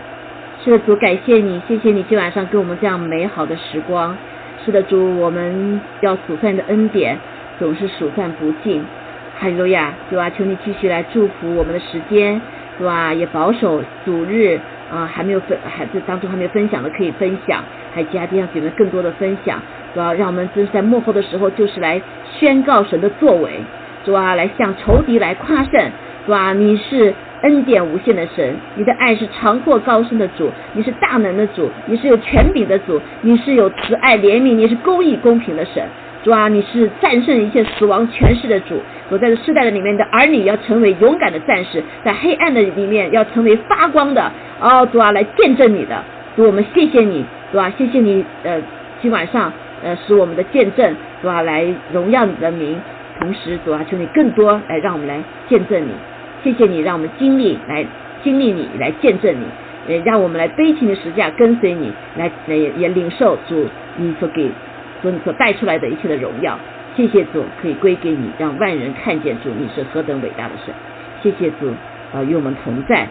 [SPEAKER 1] 是的，主，感谢你，谢谢你今晚上给我们这样美好的时光。是的，主，我们要数算的恩典总是数算不尽。哈利路亚，主啊，求你继续来祝福我们的时间，主啊，也保守主日啊，还没有分，还是当中还没有分享的可以分享，还有其他地方给我们更多的分享，主要让我们就是在幕后的时候，就是来宣告神的作为，主啊，来向仇敌来夸胜，主啊，你是恩典无限的神，你的爱是长阔高深的主，你是大能的主，你是有权柄的主，你是有慈爱怜悯，你是公义公平的神。主啊，你是战胜一切死亡权势的主。我在这世代的里面的儿女要成为勇敢的战士，在黑暗的里面要成为发光的。哦，主啊，来见证你的。主，我们谢谢你，主啊，谢谢你。呃，今晚上呃，使我们的见证，主啊，来荣耀你的名。同时，主啊，求你更多来让我们来见证你。谢谢你，让我们经历来经历你，来见证你，也让我们来背起你的十字架跟随你，来也也领受主你所给。所所带出来的一切的荣耀，谢谢主，可以归给你，让万人看见主你是何等伟大的神。谢谢主，啊，与我们同在，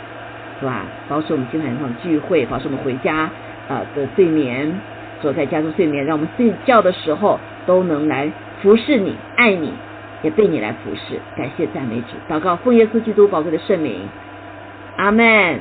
[SPEAKER 1] 是吧？保守我们今晚上聚会，保守我们回家啊的睡眠，坐在家中睡眠，让我们睡觉的时候都能来服侍你，爱你，也被你来服侍。感谢赞美主，祷告奉耶稣基督宝贵的圣名，阿门。